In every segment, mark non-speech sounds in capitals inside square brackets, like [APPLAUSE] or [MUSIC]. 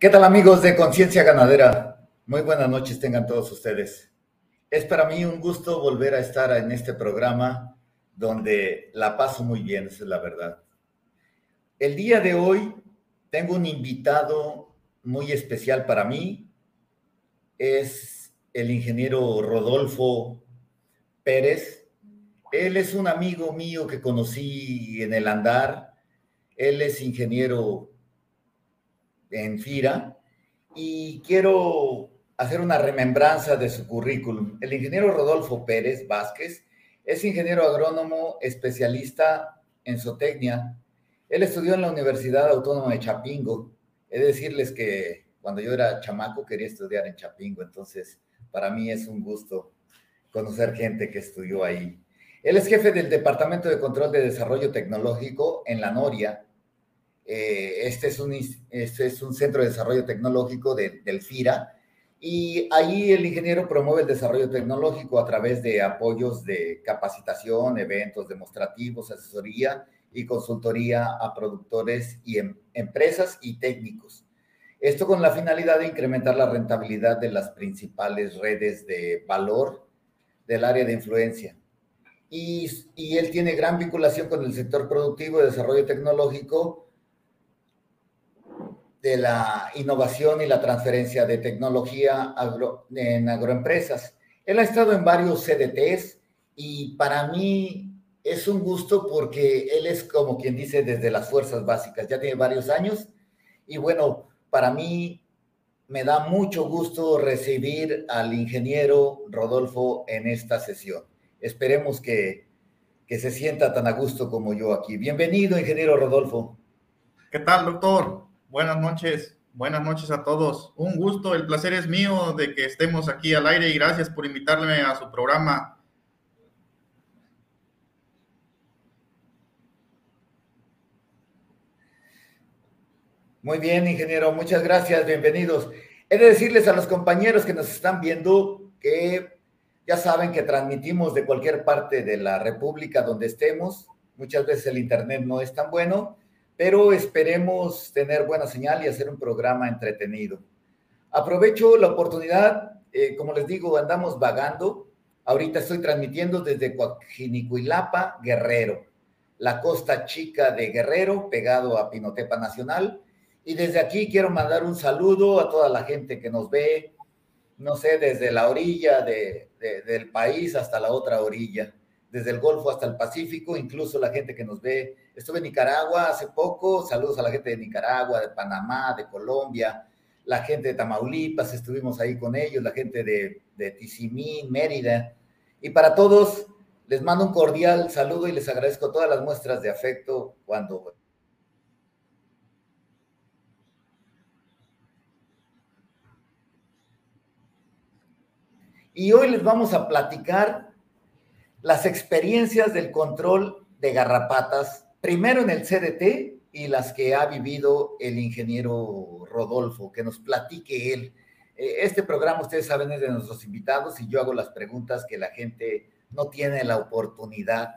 ¿Qué tal amigos de Conciencia Ganadera? Muy buenas noches tengan todos ustedes. Es para mí un gusto volver a estar en este programa donde la paso muy bien, esa es la verdad. El día de hoy tengo un invitado muy especial para mí. Es el ingeniero Rodolfo Pérez. Él es un amigo mío que conocí en el andar. Él es ingeniero en FIRA y quiero hacer una remembranza de su currículum. El ingeniero Rodolfo Pérez Vázquez es ingeniero agrónomo especialista en zootecnia. Él estudió en la Universidad Autónoma de Chapingo. He de decirles que cuando yo era chamaco quería estudiar en Chapingo, entonces para mí es un gusto conocer gente que estudió ahí. Él es jefe del Departamento de Control de Desarrollo Tecnológico en la Noria eh, este, es un, este es un centro de desarrollo tecnológico del FIRA y ahí el ingeniero promueve el desarrollo tecnológico a través de apoyos de capacitación, eventos demostrativos, asesoría y consultoría a productores y em, empresas y técnicos. Esto con la finalidad de incrementar la rentabilidad de las principales redes de valor del área de influencia. Y, y él tiene gran vinculación con el sector productivo de desarrollo tecnológico, de la innovación y la transferencia de tecnología en agroempresas. Él ha estado en varios CDTs y para mí es un gusto porque él es como quien dice desde las fuerzas básicas, ya tiene varios años y bueno, para mí me da mucho gusto recibir al ingeniero Rodolfo en esta sesión. Esperemos que, que se sienta tan a gusto como yo aquí. Bienvenido, ingeniero Rodolfo. ¿Qué tal, doctor? Buenas noches, buenas noches a todos. Un gusto, el placer es mío de que estemos aquí al aire y gracias por invitarme a su programa. Muy bien, ingeniero, muchas gracias, bienvenidos. He de decirles a los compañeros que nos están viendo que ya saben que transmitimos de cualquier parte de la República donde estemos. Muchas veces el Internet no es tan bueno pero esperemos tener buena señal y hacer un programa entretenido. Aprovecho la oportunidad, eh, como les digo, andamos vagando. Ahorita estoy transmitiendo desde Coajinicuilapa, Guerrero, la costa chica de Guerrero, pegado a Pinotepa Nacional. Y desde aquí quiero mandar un saludo a toda la gente que nos ve, no sé, desde la orilla del país hasta la otra orilla desde el Golfo hasta el Pacífico, incluso la gente que nos ve. Estuve en Nicaragua hace poco, saludos a la gente de Nicaragua, de Panamá, de Colombia, la gente de Tamaulipas, estuvimos ahí con ellos, la gente de, de Tizimín, Mérida. Y para todos, les mando un cordial saludo y les agradezco todas las muestras de afecto cuando... Y hoy les vamos a platicar las experiencias del control de garrapatas, primero en el CDT y las que ha vivido el ingeniero Rodolfo, que nos platique él. Eh, este programa, ustedes saben, es de nuestros invitados y yo hago las preguntas que la gente no tiene la oportunidad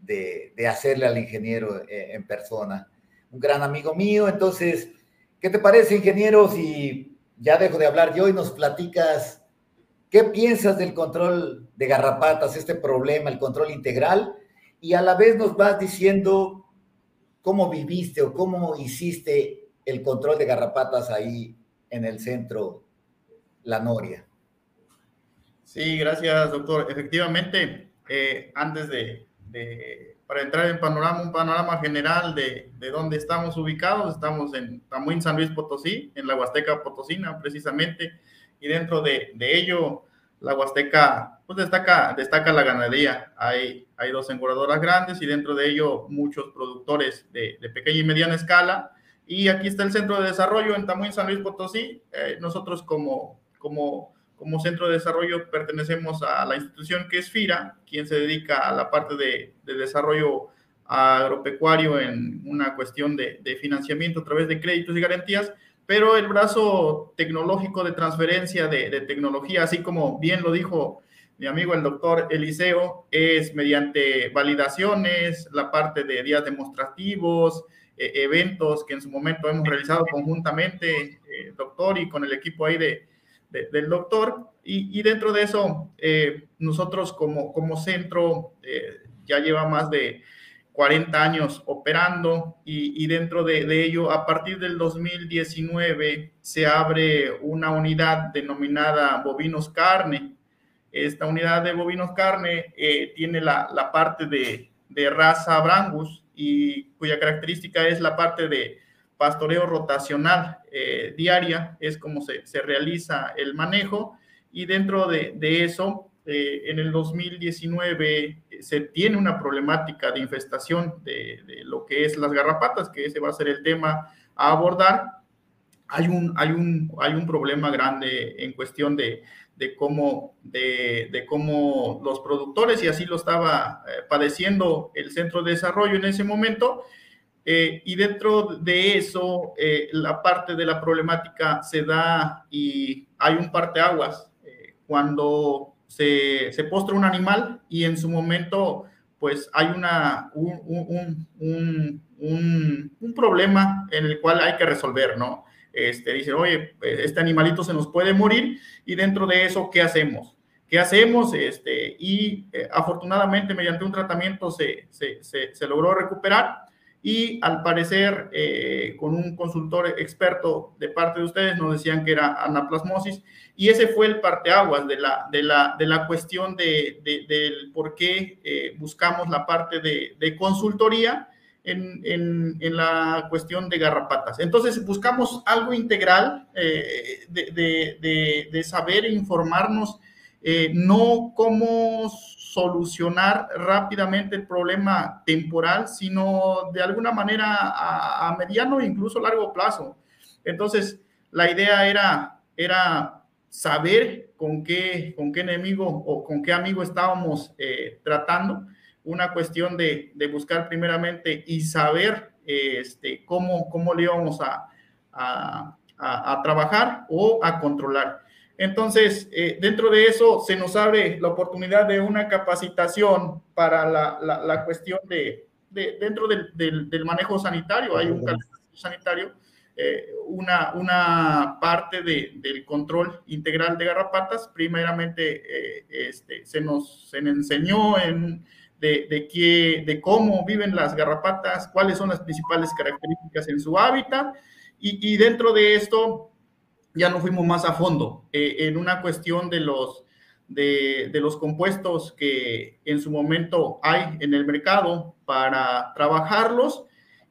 de, hacerle al ingeniero eh, en persona. Un gran amigo mío, entonces, ¿qué te parece, ingeniero, si ya dejo de hablar yo y nos platicas ¿Qué piensas del control de garrapatas, este problema, el control integral? Y a la vez nos vas diciendo cómo viviste o cómo hiciste el control de garrapatas ahí en el centro La Noria. Sí, gracias, doctor. Efectivamente, eh, antes de, para entrar en panorama, un panorama general de, de, dónde estamos ubicados, estamos en Tamuín, San Luis Potosí, en la Huasteca Potosina, precisamente y dentro de, de ello la Huasteca pues destaca, destaca la ganadería. Hay, hay dos engordadoras grandes y dentro de ello muchos productores de, de, pequeña y mediana escala. Y aquí está el centro de desarrollo en Tamuín, San Luis Potosí. Eh, nosotros como, como, como centro de desarrollo pertenecemos a la institución que es FIRA, quien se dedica a la parte de, de desarrollo agropecuario en una cuestión de, de financiamiento a través de créditos y garantías pero el brazo tecnológico de transferencia de, tecnología, así como bien lo dijo mi amigo el doctor Eliseo, es mediante validaciones, la parte de días demostrativos, eventos que en su momento hemos realizado conjuntamente, doctor, y con el equipo ahí de, del doctor. Y, dentro de eso, nosotros como, como centro ya lleva más de 40 años operando y, dentro de, ello, a partir del 2019, se abre una unidad denominada bovinos carne. Esta unidad de bovinos carne eh, tiene la, parte de, raza brangus y cuya característica es la parte de pastoreo rotacional eh, diaria, es como se, se, realiza el manejo y dentro de, de eso eh, en el 2019 eh, se tiene una problemática de infestación de, lo que es las garrapatas, que ese va a ser el tema a abordar. Hay un, hay un, hay un problema grande en cuestión de, de cómo, de, cómo los productores, y así lo estaba eh, padeciendo el centro de desarrollo en ese momento, y dentro de eso, la parte de la problemática se da y hay un parteaguas. cuando se, se postra un animal y en su momento pues hay una, un, un, un, un, problema en el cual hay que resolver, ¿no? Este, dice, oye, este animalito se nos puede morir y dentro de eso, ¿qué hacemos? ¿Qué hacemos? Este, y eh, afortunadamente mediante un tratamiento se, se, se, logró recuperar y al parecer eh, con un consultor experto de parte de ustedes nos decían que era anaplasmosis y ese fue el parteaguas de la, de la, de la cuestión de, del por qué eh, buscamos la parte de, consultoría en, en, en, la cuestión de garrapatas. Entonces buscamos algo integral eh, de, saber e informarnos, no cómo solucionar rápidamente el problema temporal, sino de alguna manera a, mediano e incluso largo plazo. Entonces, la idea era, era saber con qué, con qué enemigo o con qué amigo estábamos eh, tratando, una cuestión de, de, buscar primeramente y saber este, cómo, cómo le íbamos a, a, a trabajar o a controlar. Entonces, eh, dentro de eso se nos abre la oportunidad de una capacitación para la, la, cuestión de, de dentro del, del, manejo sanitario. Hay un calendario sanitario, eh, una, una parte de, del control integral de garrapatas. Primeramente, eh, este, se, nos, se nos enseñó en, de, de, qué, de cómo viven las garrapatas, cuáles son las principales características en su hábitat. Y, y dentro de esto, ya no fuimos más a fondo eh, en una cuestión de los, de, los compuestos que en su momento hay en el mercado para trabajarlos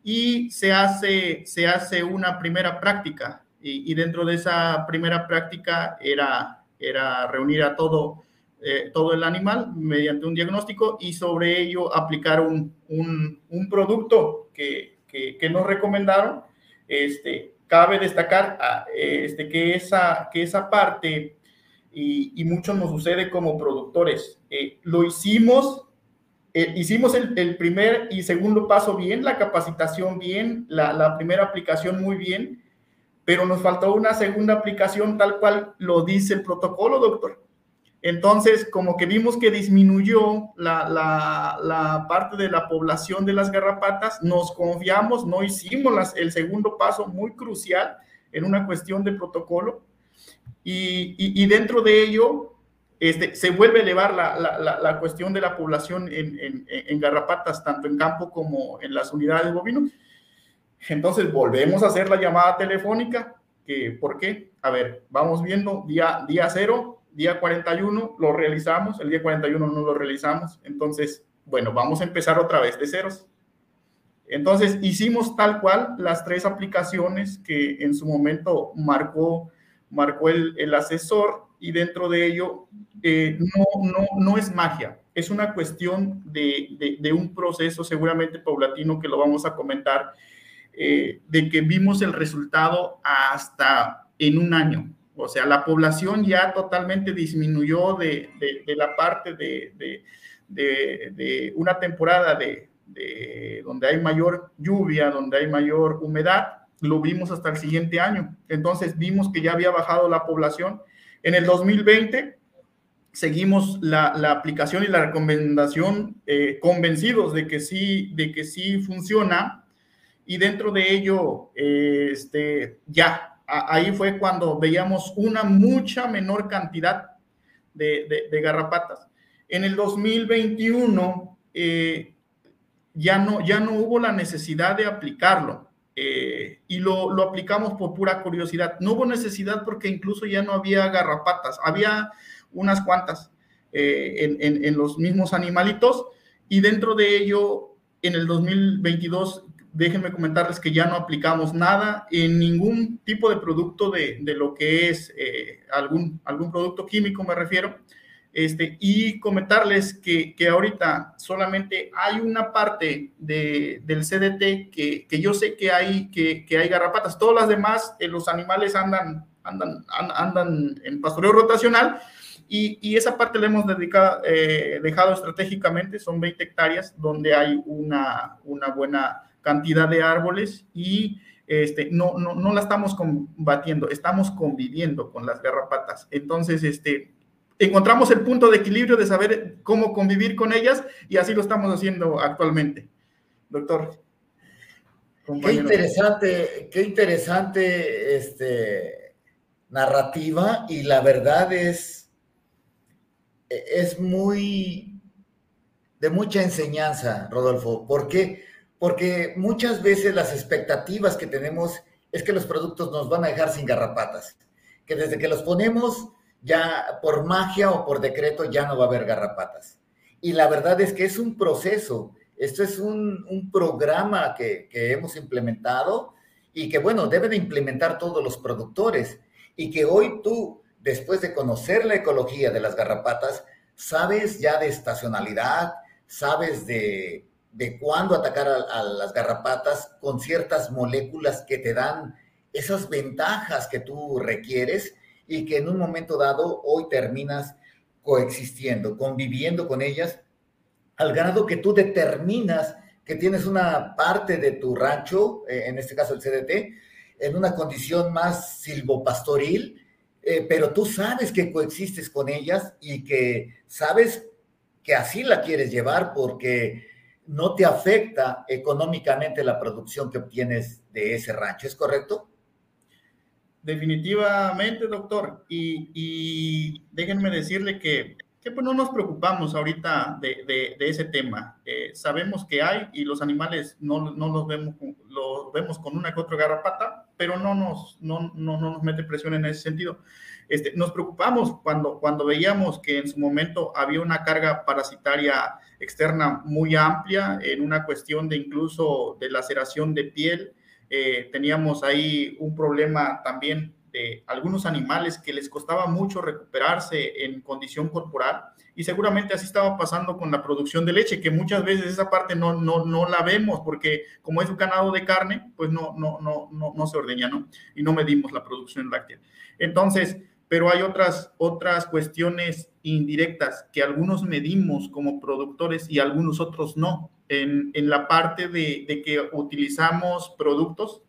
y se hace, se hace una primera práctica. Y, dentro de esa primera práctica era, era reunir a todo, eh, todo el animal mediante un diagnóstico y sobre ello aplicar un, un, producto que, que, que, nos recomendaron este, cabe destacar ah, este, que, esa, que esa parte, y, mucho nos sucede como productores, eh, lo hicimos, eh, hicimos el, primer y segundo paso bien, la capacitación bien, la, la primera aplicación muy bien, pero nos faltó una segunda aplicación tal cual lo dice el protocolo, doctor. Entonces, como que vimos que disminuyó la, parte de la población de las garrapatas, nos confiamos, no hicimos el segundo paso muy crucial en una cuestión de protocolo y, dentro de ello este, se vuelve a elevar la, cuestión de la población en, garrapatas, tanto en campo como en las unidades de bovinos. Entonces volvemos a hacer la llamada telefónica, que, ¿por qué? A ver, vamos viendo día, día cero, día 41 lo realizamos, el día 41 no lo realizamos, entonces, bueno, vamos a empezar otra vez de ceros. Entonces, hicimos tal cual las tres aplicaciones que en su momento marcó, marcó el, asesor y dentro de ello eh, no, no, no es magia, es una cuestión de, de, de, un proceso seguramente paulatino que lo vamos a comentar, eh, de que vimos el resultado hasta en un año. O sea, la población ya totalmente disminuyó de, la parte de, una temporada de, donde hay mayor lluvia, donde hay mayor humedad, lo vimos hasta el siguiente año. Entonces vimos que ya había bajado la población. En el 2020 seguimos la, aplicación y la recomendación eh, convencidos de que sí, de que sí funciona y dentro de ello, este, ya, ahí fue cuando veíamos una mucha menor cantidad de, garrapatas. En el 2021 eh, ya, no, ya no hubo la necesidad de aplicarlo eh, y lo, lo, aplicamos por pura curiosidad. No hubo necesidad porque incluso ya no había garrapatas, había unas cuantas eh, en, en, en los mismos animalitos y dentro de ello en el 2022 déjenme comentarles que ya no aplicamos nada en ningún tipo de producto de, de lo que es eh, algún, algún producto químico, me refiero. Este, y comentarles que, que ahorita solamente hay una parte de, del CDT que, que, yo sé que hay, que, que hay garrapatas. Todas las demás, eh, los animales andan, andan, andan en pastoreo rotacional y, y, esa parte la hemos dedicado, eh, dejado estratégicamente, son 20 hectáreas donde hay una, una buena cantidad de árboles y este, no, no, no la estamos combatiendo, estamos conviviendo con las garrapatas. Entonces, este, encontramos el punto de equilibrio de saber cómo convivir con ellas y así lo estamos haciendo actualmente. Doctor. Qué interesante, qué interesante este, narrativa y la verdad es, es muy de mucha enseñanza, Rodolfo. ¿Por qué? Porque muchas veces las expectativas que tenemos es que los productos nos van a dejar sin garrapatas, que desde que los ponemos ya por magia o por decreto ya no va a haber garrapatas. Y la verdad es que es un proceso, esto es un, programa que, que hemos implementado y que, bueno, deben de implementar todos los productores y que hoy tú, después de conocer la ecología de las garrapatas, sabes ya de estacionalidad, sabes de de cuándo atacar a, las garrapatas con ciertas moléculas que te dan esas ventajas que tú requieres y que en un momento dado hoy terminas coexistiendo, conviviendo con ellas, al grado que tú determinas que tienes una parte de tu rancho, eh, en este caso el CDT, en una condición más silvopastoril, eh, pero tú sabes que coexistes con ellas y que sabes que así la quieres llevar porque no te afecta económicamente la producción que obtienes de ese rancho, ¿es correcto? Definitivamente, doctor. Y, déjenme decirle que, pues no nos preocupamos ahorita de, ese tema. Eh, sabemos que hay y los animales no, los vemos, los vemos con una que otra garrapata, pero no nos, no, no, no nos mete presión en ese sentido. Este, nos preocupamos cuando, cuando veíamos que en su momento había una carga parasitaria externa muy amplia en una cuestión de incluso de laceración de piel. Eh, teníamos ahí un problema también de algunos animales que les costaba mucho recuperarse en condición corporal y seguramente así estaba pasando con la producción de leche, que muchas veces esa parte no, no, no la vemos porque como es un ganado de carne, pues no, no, no, no, no se ordeña, ¿no? Y no medimos la producción láctea. Entonces, pero hay otras, otras cuestiones indirectas que algunos medimos como productores y algunos otros no. En, en la parte de, de, que utilizamos productos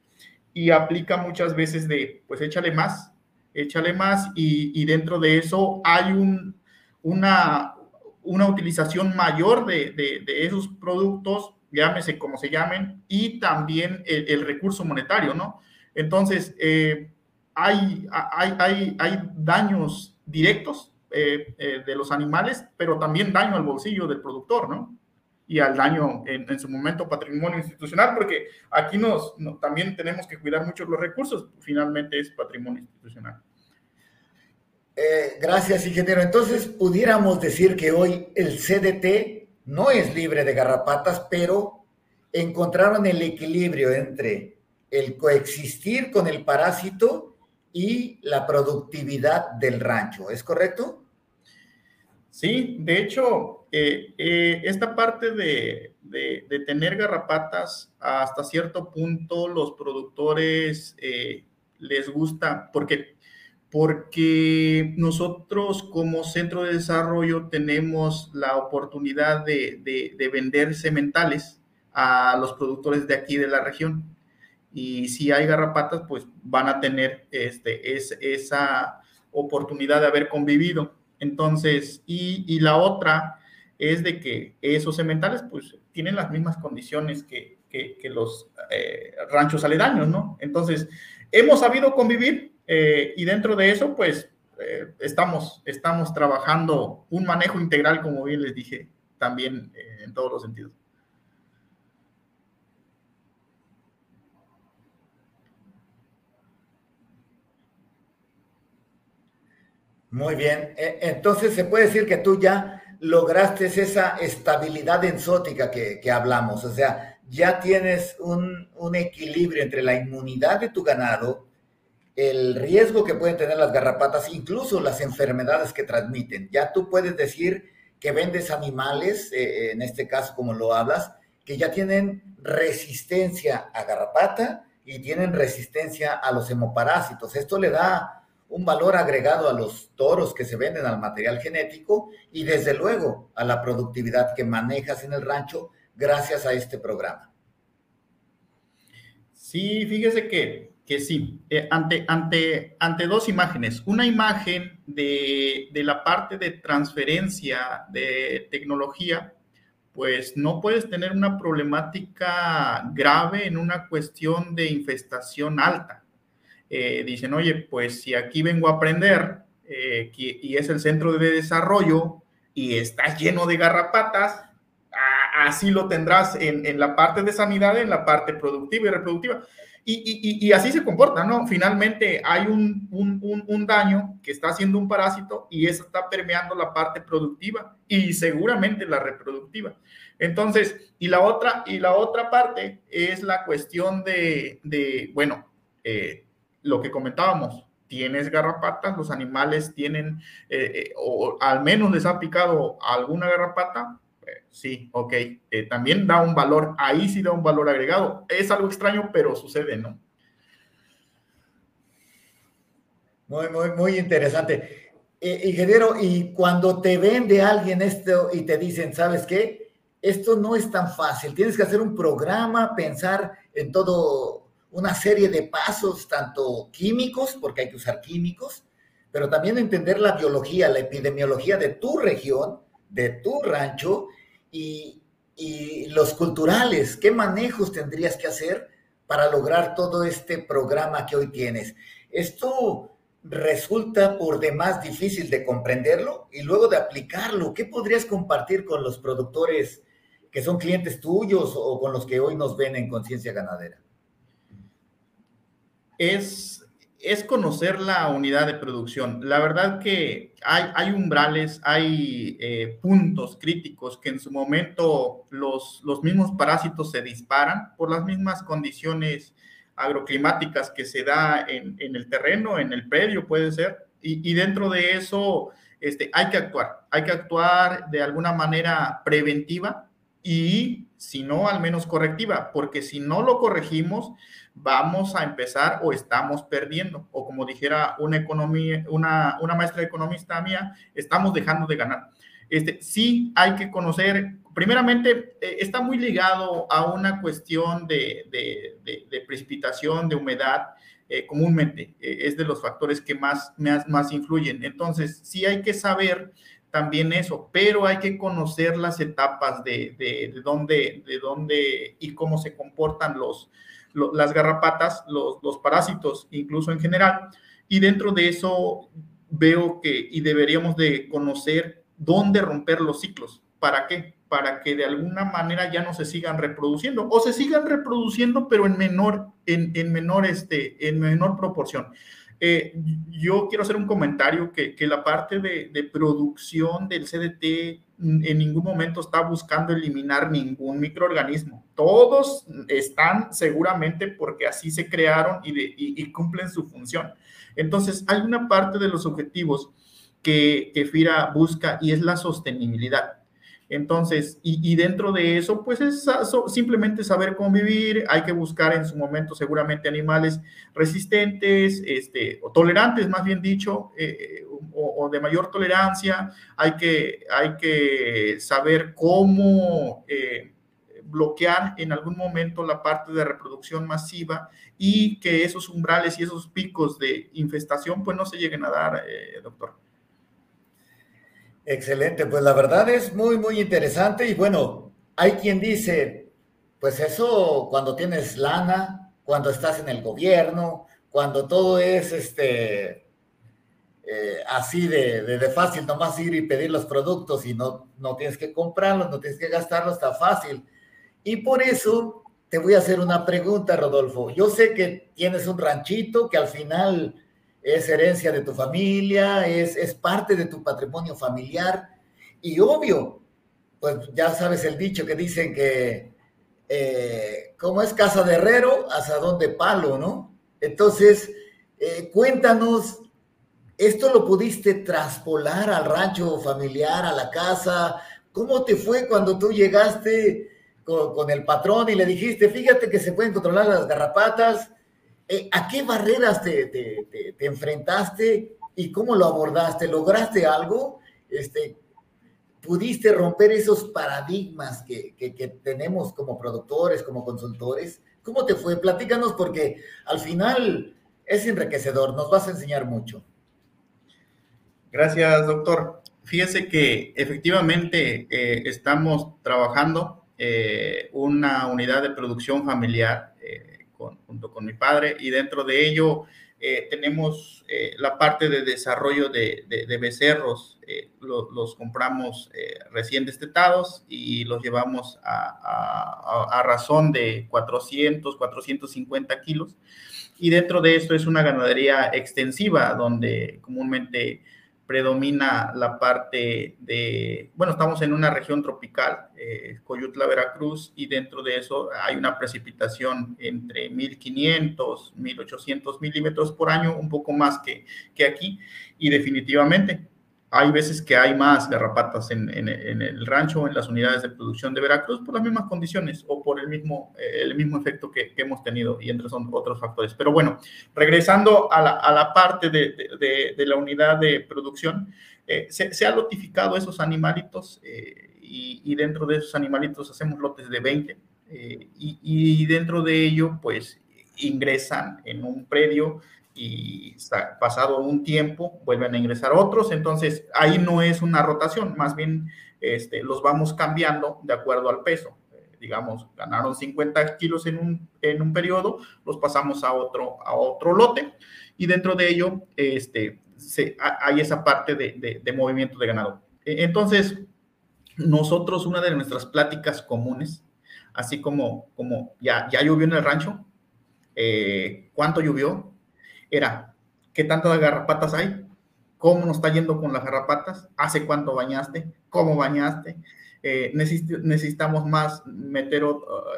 y aplica muchas veces de, pues échale más, échale más y, y dentro de eso hay un, una, una utilización mayor de, de, de, esos productos, llámese como se llamen, y también el, el recurso monetario, ¿no? Entonces, eh, hay, hay, hay, daños directos eh, eh, de los animales, pero también daño al bolsillo del productor, ¿no? Y al daño en, su momento patrimonio institucional, porque aquí nos, también tenemos que cuidar mucho los recursos, finalmente es patrimonio institucional. Eh, gracias, ingeniero. Entonces, pudiéramos decir que hoy el CDT no es libre de garrapatas, pero encontraron el equilibrio entre el coexistir con el parásito y la productividad del rancho, ¿es correcto? Sí, de hecho, eh, eh, esta parte de, tener garrapatas, hasta cierto punto los productores eh, les gusta, porque, porque nosotros como centro de desarrollo tenemos la oportunidad de, de vender sementales a los productores de aquí de la región y si hay garrapatas, pues van a tener este, es, esa oportunidad de haber convivido. Entonces, y, la otra es de que esos sementales, pues tienen las mismas condiciones que, que, los eh, ranchos aledaños, ¿no? Entonces, hemos sabido convivir eh, y dentro de eso, pues, eh, estamos, estamos trabajando un manejo integral, como bien les dije, también en todos los sentidos. Muy bien. Entonces, se puede decir que tú ya lograste esa estabilidad enzótica que, que hablamos, o sea, ya tienes un, equilibrio entre la inmunidad de tu ganado, el riesgo que pueden tener las garrapatas, incluso las enfermedades que transmiten. Ya tú puedes decir que vendes animales, eh, en este caso como lo hablas, que ya tienen resistencia a garrapata y tienen resistencia a los hemoparásitos. Esto le da un valor agregado a los toros que se venden al material genético y desde luego a la productividad que manejas en el rancho gracias a este programa. Sí, fíjese que, que sí, eh, ante, ante, ante dos imágenes. Una imagen de, de la parte de transferencia de tecnología, pues no puedes tener una problemática grave en una cuestión de infestación alta eh, dicen, oye, pues si aquí vengo a aprender eh, y es el centro de desarrollo y está lleno de garrapatas, así lo tendrás en, la parte de sanidad, en la parte productiva y reproductiva. Y, así se comporta, ¿no? Finalmente hay un, un, daño que está haciendo un parásito y eso está permeando la parte productiva y seguramente la reproductiva. Entonces, y la otra, y la otra parte es la cuestión de, de bueno, eh, lo que comentábamos, tienes garrapatas, los animales tienen, eh, eh, o al menos les ha picado alguna garrapata, eh, sí, ok, también da un valor, ahí sí da un valor agregado. Es algo extraño, pero sucede, ¿no? Muy, muy, muy interesante. ingeniero, y cuando te vende alguien esto y te dicen, ¿sabes qué? Esto no es tan fácil, tienes que hacer un programa, pensar en todo una serie de pasos, tanto químicos, porque hay que usar químicos, pero también entender la biología, la epidemiología de tu región, de tu rancho y, los culturales. ¿Qué manejos tendrías que hacer para lograr todo este programa que hoy tienes? Esto resulta por demás difícil de comprenderlo y luego de aplicarlo. ¿Qué podrías compartir con los productores que son clientes tuyos o con los que hoy nos ven en Conciencia Ganadera? Es, es conocer la unidad de producción. La verdad que hay, hay umbrales, hay eh, puntos críticos que en su momento los, los mismos parásitos se disparan por las mismas condiciones agroclimáticas que se da en, en el terreno, en el predio puede ser, y, y, dentro de eso este, hay que actuar, hay que actuar de alguna manera preventiva y si no, al menos correctiva, porque si no lo corregimos, vamos a empezar o estamos perdiendo. O como dijera una, economía, una, una maestra economista mía, estamos dejando de ganar. Este, sí hay que conocer, primeramente, eh, está muy ligado a una cuestión de, de, precipitación, de humedad, eh, comúnmente. Eh, es de los factores que más, más, más influyen. Entonces, sí hay que saber también eso, pero hay que conocer las etapas de, de, de, dónde, de dónde y cómo se comportan los, las garrapatas, los, los parásitos, incluso en general. Y dentro de eso veo que y deberíamos de conocer dónde romper los ciclos. ¿Para qué? Para que de alguna manera ya no se sigan reproduciendo o se sigan reproduciendo, pero en menor, en, en menor, este, en menor proporción. Eh, yo quiero hacer un comentario que, la parte de, producción del CDT en ningún momento está buscando eliminar ningún microorganismo. Todos están seguramente porque así se crearon y, cumplen su función. Entonces, hay una parte de los objetivos que FIRA busca y es la sostenibilidad. Entonces, y, dentro de eso, pues es simplemente saber convivir, hay que buscar en su momento seguramente animales resistentes, este, o tolerantes, más bien dicho, eh, o, de mayor tolerancia, hay que, hay que saber cómo eh, bloquear en algún momento la parte de reproducción masiva y que esos umbrales y esos picos de infestación pues no se lleguen a dar, eh, doctor. Excelente, pues la verdad es muy, muy interesante y bueno, hay quien dice, pues eso cuando tienes lana, cuando estás en el gobierno, cuando todo es este eh, así de, de, fácil, nomás ir y pedir los productos y no, no tienes que comprarlos, no tienes que gastarlos, está fácil. Y por eso te voy a hacer una pregunta, Rodolfo. Yo sé que tienes un ranchito que al final es herencia de tu familia, es, es parte de tu patrimonio familiar. Y obvio, pues ya sabes el dicho que dicen que eh, como es casa de herrero, hasta donde palo, ¿no? Entonces, eh, cuéntanos, ¿esto lo pudiste traspolar al rancho familiar, a la casa? ¿Cómo te fue cuando tú llegaste con, el patrón y le dijiste, fíjate que se pueden controlar las garrapatas? Eh, ¿A qué barreras te, te, enfrentaste y cómo lo abordaste? ¿Lograste algo? Este, ¿Pudiste romper esos paradigmas que, tenemos como productores, como consultores? ¿Cómo te fue? Platícanos porque al final es enriquecedor, nos vas a enseñar mucho. Gracias, doctor. Fíjese que efectivamente eh, estamos trabajando eh, una unidad de producción familiar junto con mi padre y dentro de ello tenemos la parte de desarrollo de, becerros. los compramos recién destetados y los llevamos a, a, razón de 400, 450 kilos. Y dentro de esto es una ganadería extensiva donde comúnmente predomina la parte de, bueno, estamos en una región tropical, eh, Coyutla, Veracruz, y dentro de eso hay una precipitación entre 1500, 1800 milímetros por año, un poco más que, que aquí, y definitivamente hay veces que hay más garrapatas en, el rancho en las unidades de producción de Veracruz por las mismas condiciones o por el mismo, eh, el mismo efecto que, hemos tenido y entre son otros factores. Pero bueno, regresando a la, parte de, la unidad de producción, eh, se, ha lotificado esos animalitos eh, y, dentro de esos animalitos hacemos lotes de 20 y, y dentro de ello pues ingresan en un predio y pasado un tiempo vuelven a ingresar otros, entonces ahí no es una rotación, más bien este, los vamos cambiando de acuerdo al peso. Eh, digamos, ganaron 50 kilos en un, en un periodo, los pasamos a otro, a otro lote y dentro de ello este, se, hay esa parte de, de, movimiento de ganado. E, entonces, nosotros una de nuestras pláticas comunes, así como, como ya, ya llovió en el rancho, eh, ¿cuánto llovió? Era, ¿qué tantas garrapatas hay? ¿Cómo nos está yendo con las garrapatas? ¿Hace cuánto bañaste? ¿Cómo bañaste? Eh, necesitamos más meter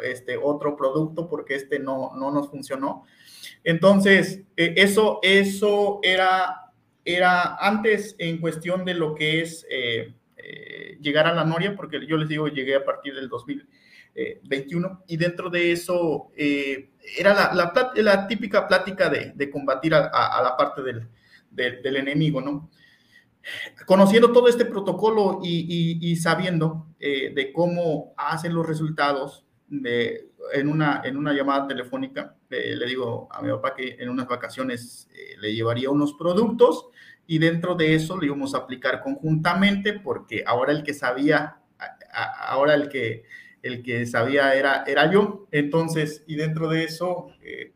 este, otro producto porque este no, no nos funcionó. Entonces, eh, eso, eso era, era antes en cuestión de lo que es eh, llegar a la Noria, porque yo les digo, llegué a partir del 2021 y dentro de eso era la, la, típica plática de, combatir a, la parte del, del, enemigo, ¿no? Conociendo todo este protocolo y, sabiendo eh, de cómo hacen los resultados de, en, una, en una llamada telefónica, eh, le digo a mi papá que en unas vacaciones eh, le llevaría unos productos y dentro de eso le íbamos a aplicar conjuntamente porque ahora el que sabía, ahora el que el que sabía era, era yo. Entonces, y dentro de eso, eh,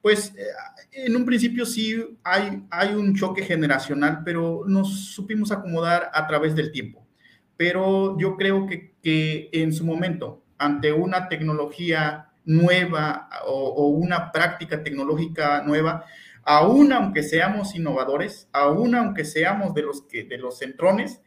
pues eh, en un principio sí hay, hay un choque generacional, pero nos supimos acomodar a través del tiempo. Pero yo creo que, que en su momento, ante una tecnología nueva o, una práctica tecnológica nueva, aún aunque seamos innovadores, aún aunque seamos de los, que, de los centrones,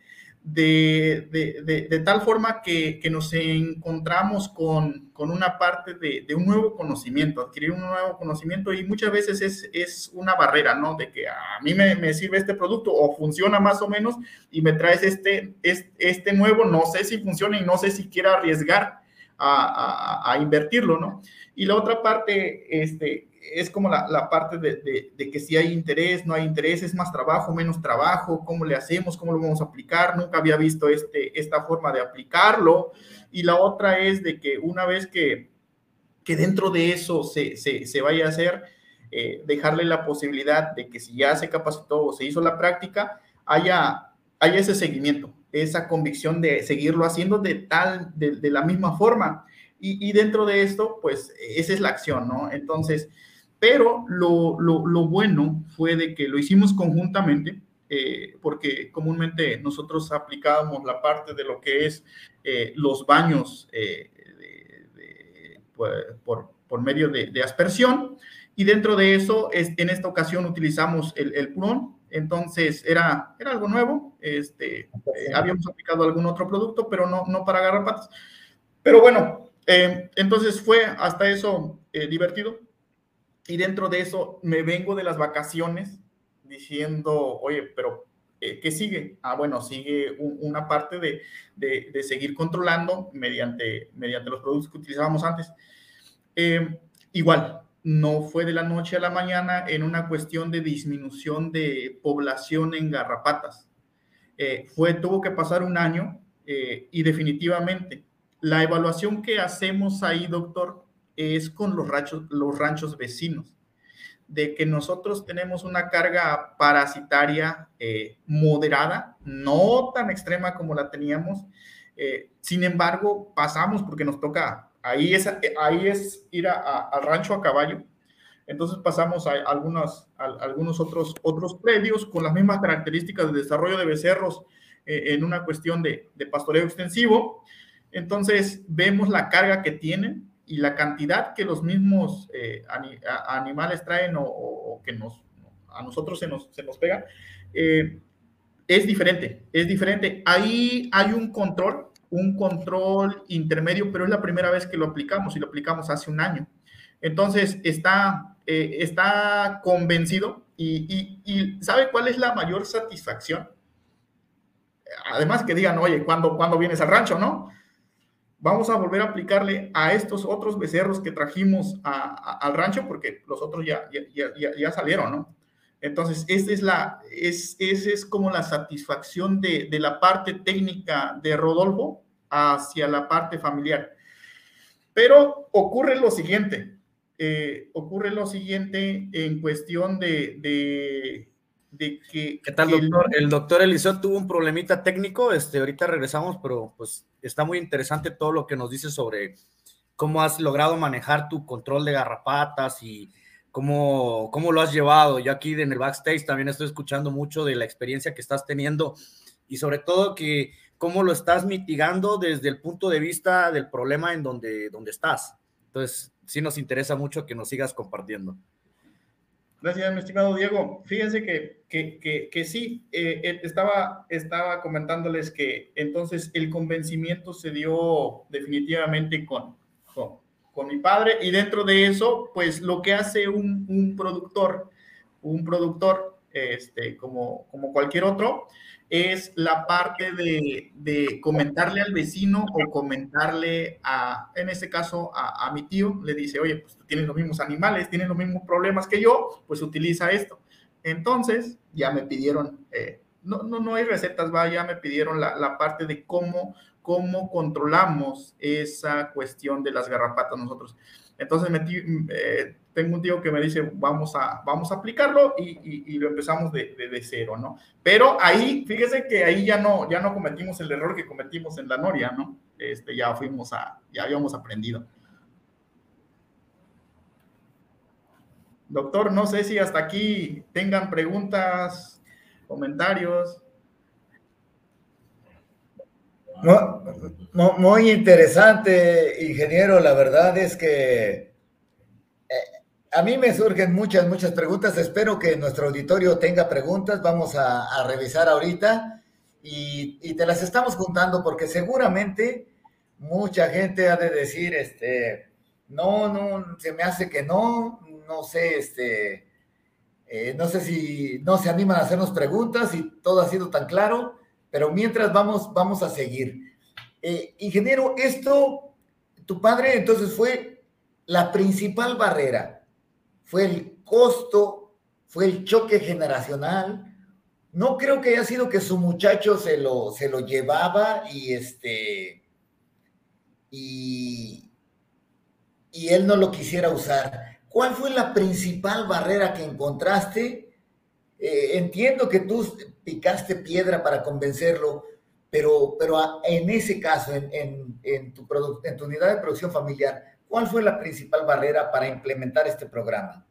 de, de, de, tal forma que, que, nos encontramos con, con una parte de, un nuevo conocimiento, adquirir un nuevo conocimiento y muchas veces es, es una barrera, ¿no? De que a mí me, me, sirve este producto o funciona más o menos y me traes este, este, este nuevo, no sé si funciona y no sé si quiera arriesgar a, a, a invertirlo, ¿no? Y la otra parte, este, es como la, parte de, que si hay interés, no hay interés, es más trabajo, menos trabajo, cómo le hacemos, cómo lo vamos a aplicar, nunca había visto este, esta forma de aplicarlo. Y la otra es de que una vez que, que dentro de eso se, se, vaya a hacer, eh, dejarle la posibilidad de que si ya se capacitó o se hizo la práctica, haya, haya ese seguimiento, esa convicción de seguirlo haciendo de tal, de, de la misma forma Y, dentro de esto, pues esa es la acción, ¿no? Entonces, pero lo, lo, bueno fue de que lo hicimos conjuntamente, eh, porque comúnmente nosotros aplicábamos la parte de lo que es eh, los baños eh, pues, por, por, medio de, de, aspersión, y dentro de eso, es, en esta ocasión utilizamos el, el purón, entonces era, era algo nuevo, este, habíamos aplicado algún otro producto, pero no, no para garrapatas. Pero bueno, entonces fue hasta eso divertido y dentro de eso me vengo de las vacaciones diciendo, oye, pero eh, ¿qué sigue? Ah, bueno, sigue una parte de, de, seguir controlando mediante, mediante los productos que utilizábamos antes. Eh, igual, no fue de la noche a la mañana en una cuestión de disminución de población en garrapatas. Eh, fue, tuvo que pasar un año y definitivamente la evaluación que hacemos ahí, doctor, es con los ranchos, los ranchos vecinos, de que nosotros tenemos una carga parasitaria eh, moderada, no tan extrema como la teníamos. Eh, sin embargo, pasamos porque nos toca, ahí es, ahí es ir al rancho a caballo. Entonces pasamos a, algunos, algunos otros, otros predios con las mismas características de desarrollo de becerros eh, en una cuestión de, de pastoreo extensivo. Entonces vemos la carga que tienen, y la cantidad que los mismos eh, animales traen o, que nos, a nosotros se nos, se nos pega, eh, es diferente, es diferente. Ahí hay un control, un control intermedio, pero es la primera vez que lo aplicamos y lo aplicamos hace un año. Entonces, está, eh, está convencido y, ¿sabe cuál es la mayor satisfacción? Además que digan, oye, ¿cuándo, ¿cuándo vienes al rancho, no? Vamos a volver a aplicarle a estos otros becerros que trajimos al rancho, porque los otros ya, ya, salieron, ¿no? Entonces, esa es, la, es, es como la satisfacción de, la parte técnica de Rodolfo hacia la parte familiar. Pero ocurre lo siguiente, eh, ocurre lo siguiente en cuestión de, de que... ¿Qué tal, doctor? El, doctor Eliseo tuvo un problemita técnico, este, ahorita regresamos, pero pues está muy interesante todo lo que nos dice sobre cómo has logrado manejar tu control de garrapatas y cómo, cómo lo has llevado. Yo aquí en el backstage también estoy escuchando mucho de la experiencia que estás teniendo y sobre todo que cómo lo estás mitigando desde el punto de vista del problema en donde, donde estás. Entonces, sí nos interesa mucho que nos sigas compartiendo. Gracias, mi estimado Diego. Fíjense que, que, que, sí, eh, eh, estaba, estaba comentándoles que entonces el convencimiento se dio definitivamente con, con, con, mi padre y dentro de eso, pues lo que hace un, un productor, un productor este, como, como cualquier otro, es la parte de, comentarle al vecino o comentarle a, en este caso, a, mi tío, le dice, oye, pues tú tienes los mismos animales, tienes los mismos problemas que yo, pues utiliza esto. Entonces, ya me pidieron, eh, no, no, no hay recetas, va, ya me pidieron la, parte de cómo, cómo controlamos esa cuestión de las garrapatas nosotros. Entonces, eh, tengo un tío que me dice, vamos a, vamos a aplicarlo y, lo empezamos de, de, cero, ¿no? Pero ahí, fíjese que ahí ya no, ya no cometimos el error que cometimos en la Noria, ¿no? Este, ya fuimos a, ya habíamos aprendido. Doctor, no sé si hasta aquí tengan preguntas, comentarios. Muy interesante, ingeniero. La verdad es que a mí me surgen muchas, muchas preguntas. Espero que nuestro auditorio tenga preguntas. Vamos a, revisar ahorita y, te las estamos juntando porque seguramente mucha gente ha de decir, este, no, no, se me hace que no, no sé, este, eh, no sé si no se animan a hacernos preguntas y todo ha sido tan claro pero mientras vamos, vamos a seguir. Eh, ingeniero, esto, tu padre entonces fue la principal barrera, fue el costo, fue el choque generacional. No creo que haya sido que su muchacho se lo, se lo llevaba y este y, y él no lo quisiera usar. ¿Cuál fue la principal barrera que encontraste? Eh, entiendo que tú picaste piedra para convencerlo, pero, pero en ese caso, en, en, tu en tu unidad de producción familiar, ¿cuál fue la principal barrera para implementar este programa?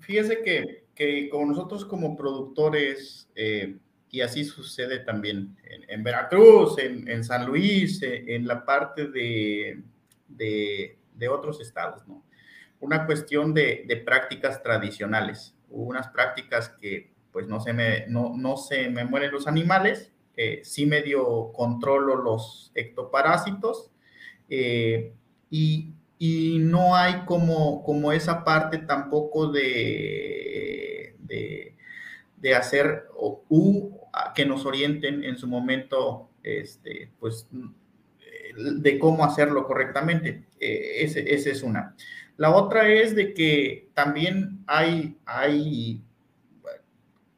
Fíjese que, que como nosotros como productores, eh, y así sucede también en, Veracruz, en, San Luis, en la parte de, de, otros estados, ¿no? Una cuestión de, de prácticas tradicionales, unas prácticas que pues no se me, no, no se me mueren los animales, eh, sí medio controlo los ectoparásitos eh, y, no hay como, como esa parte tampoco de, de, hacer u que nos orienten en su momento, este, pues, de cómo hacerlo correctamente. Eh, esa es una. La otra es de que también hay, hay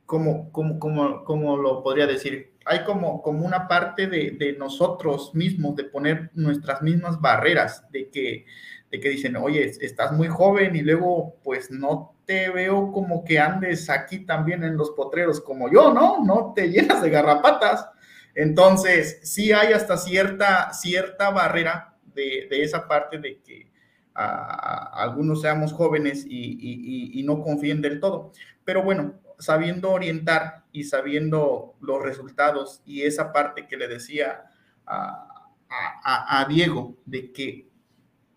como, como, como, como lo podría decir, hay como, como una parte de, nosotros mismos, de poner nuestras mismas barreras, de que, de que dicen, oye, estás muy joven y luego pues no te veo como que andes aquí también en los potreros como yo, ¿no? No te llenas de garrapatas. Entonces, sí hay hasta cierta, cierta barrera de, esa parte de que algunos seamos jóvenes y, y no confíen del todo. Pero bueno, sabiendo orientar y sabiendo los resultados y esa parte que le decía a, Diego de que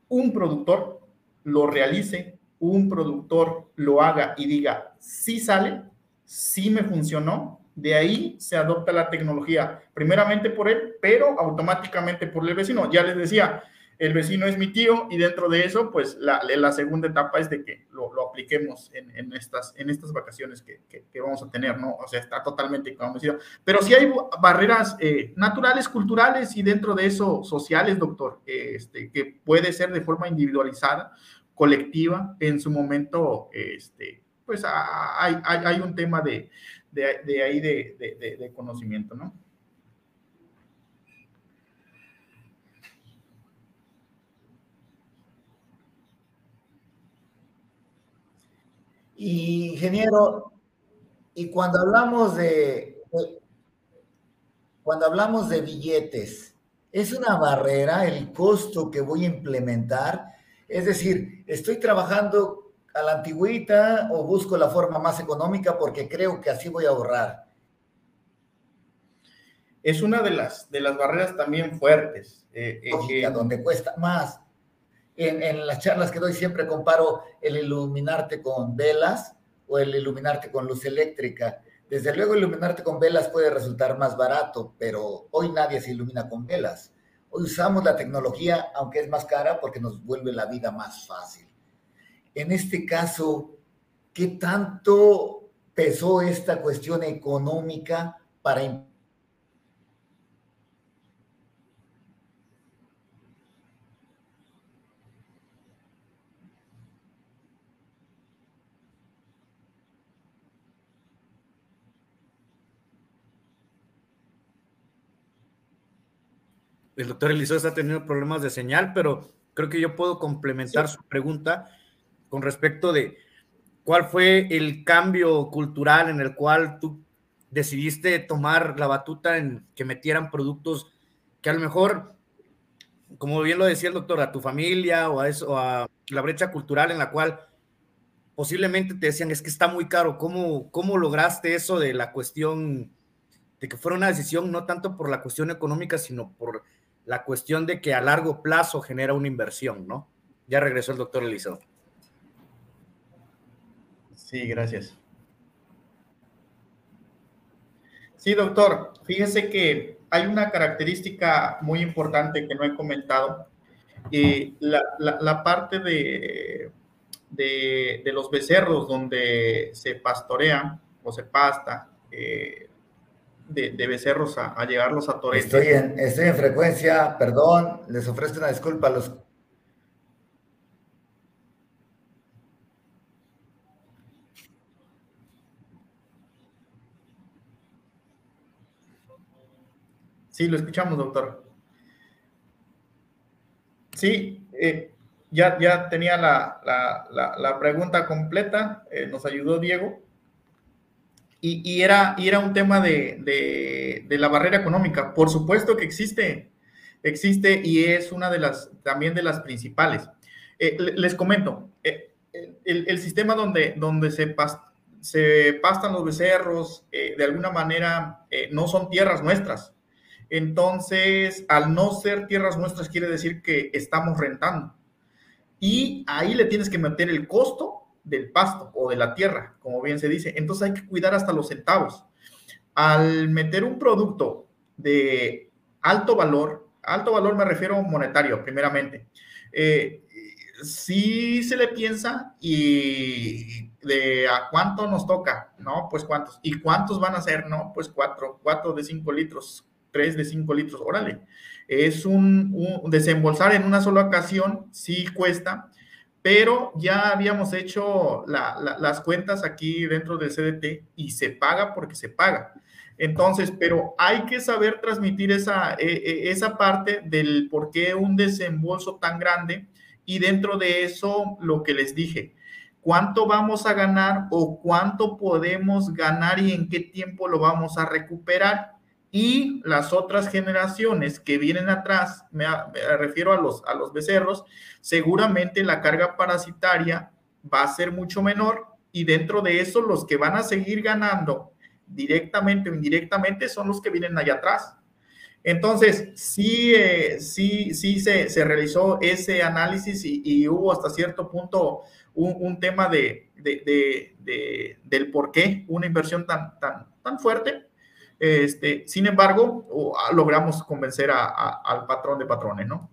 un productor lo realice, un productor lo haga y diga, sí sale, sí me funcionó, de ahí se adopta la tecnología, primeramente por él, pero automáticamente por el vecino. Ya les decía, el vecino es mi tío y dentro de eso, pues la, segunda etapa es de que lo, apliquemos en, estas, vacaciones que, vamos a tener, ¿no? O sea, está totalmente convencido. Pero sí hay barreras eh, naturales, culturales y dentro de eso sociales, doctor, este, que puede ser de forma individualizada, colectiva, en su momento, este, pues hay, un tema de, de, ahí de conocimiento, ¿no? Y ingeniero, y cuando hablamos de, cuando hablamos de billetes, ¿es una barrera el costo que voy a implementar? Es decir, ¿estoy trabajando a la antigüita o busco la forma más económica porque creo que así voy a ahorrar? Es una de las, de las barreras también fuertes. Eh, eh donde cuesta más en, las charlas que doy siempre comparo el iluminarte con velas o el iluminarte con luz eléctrica. Desde luego iluminarte con velas puede resultar más barato, pero hoy nadie se ilumina con velas. Hoy usamos la tecnología, aunque es más cara, porque nos vuelve la vida más fácil. En este caso, ¿qué tanto pesó esta cuestión económica para el doctor Eliseo está teniendo problemas de señal, pero creo que yo puedo complementar su pregunta con respecto de cuál fue el cambio cultural en el cual tú decidiste tomar la batuta en que metieran productos que a lo mejor, como bien lo decía el doctor, a tu familia o a, eso, a la brecha cultural en la cual posiblemente te decían, es que está muy caro, ¿cómo, cómo lograste eso de la cuestión, de que fuera una decisión no tanto por la cuestión económica, sino por la cuestión de que a largo plazo genera una inversión, ¿no? Ya regresó el doctor Eliseo. Sí, gracias. Sí, doctor, fíjese que hay una característica muy importante que no he comentado. la, la, parte de, de, los becerros donde se pastorea o se pasta, eh, de, becerros a, llegarlos a Torete. Estoy en, estoy en frecuencia, perdón, les ofrezco una disculpa a los... Sí, lo escuchamos, doctor. Sí, eh, ya, ya tenía la, la, la, pregunta completa, eh, nos ayudó Diego. Y, era, y era un tema de, la barrera económica. Por supuesto que existe, existe y es una de las, también de las principales. Eh, les comento, eh, el, sistema donde, donde se, se pastan los becerros, eh, de alguna manera, no son tierras nuestras. Entonces, al no ser tierras nuestras, quiere decir que estamos rentando. Y ahí le tienes que meter el costo del pasto o de la tierra, como bien se dice. Entonces hay que cuidar hasta los centavos. Al meter un producto de alto valor, alto valor me refiero monetario, primeramente, eh, si se le piensa y de a cuánto nos toca, ¿no? Pues cuántos. ¿Y cuántos van a ser? No, pues cuatro, cuatro de cinco litros, tres de cinco litros, órale. Es un, un desembolsar en una sola ocasión, sí cuesta, pero ya habíamos hecho las cuentas aquí dentro del CDT y se paga porque se paga. Entonces, pero hay que saber transmitir esa, e, e, esa parte del por qué un desembolso tan grande y dentro de eso lo que les dije, cuánto vamos a ganar o cuánto podemos ganar y en qué tiempo lo vamos a recuperar y las otras generaciones que vienen atrás, me, refiero a los, a los becerros, seguramente la carga parasitaria va a ser mucho menor y dentro de eso los que van a seguir ganando directamente o indirectamente son los que vienen allá atrás. Entonces, sí, eh, sí, sí se, realizó ese análisis y, hubo hasta cierto punto un, tema de, del por qué una inversión tan, tan, tan fuerte este, sin embargo, logramos convencer al patrón de patrones, ¿no?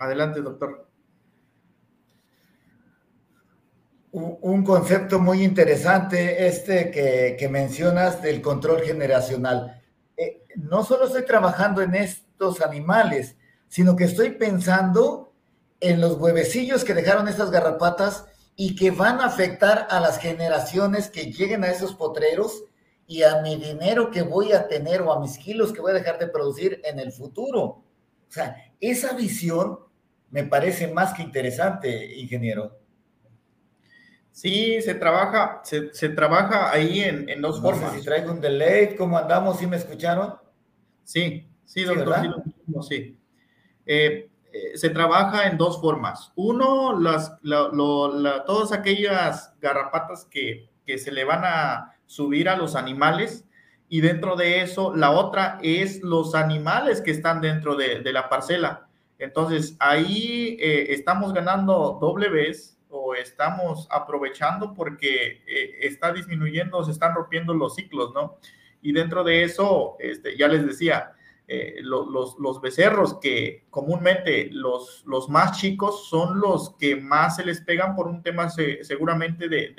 Adelante, doctor. Un concepto muy interesante este que, mencionas del control generacional. Eh, no solo estoy trabajando en estos animales, sino que estoy pensando en los huevecillos que dejaron estas garrapatas y que van a afectar a las generaciones que lleguen a esos potreros y a mi dinero que voy a tener o a mis kilos que voy a dejar de producir en el futuro. O sea, esa visión me parece más que interesante, ingeniero. Sí, se trabaja, se, trabaja ahí en, dos formas. si traigo un delay, ¿cómo andamos? ¿Sí me escucharon? Sí, sí, doctor, sí, eh, eh, se trabaja en dos formas. Uno, las, todas aquellas garrapatas que, se le van a subir a los animales y dentro de eso, la otra es los animales que están dentro de, la parcela. Entonces, ahí eh, estamos ganando doble vez o estamos aprovechando porque eh, está disminuyendo, se están rompiendo los ciclos, ¿no? Y dentro de eso, este, ya les decía, eh, los, los, becerros que comúnmente los, los más chicos son los que más se les pegan por un tema seguramente de,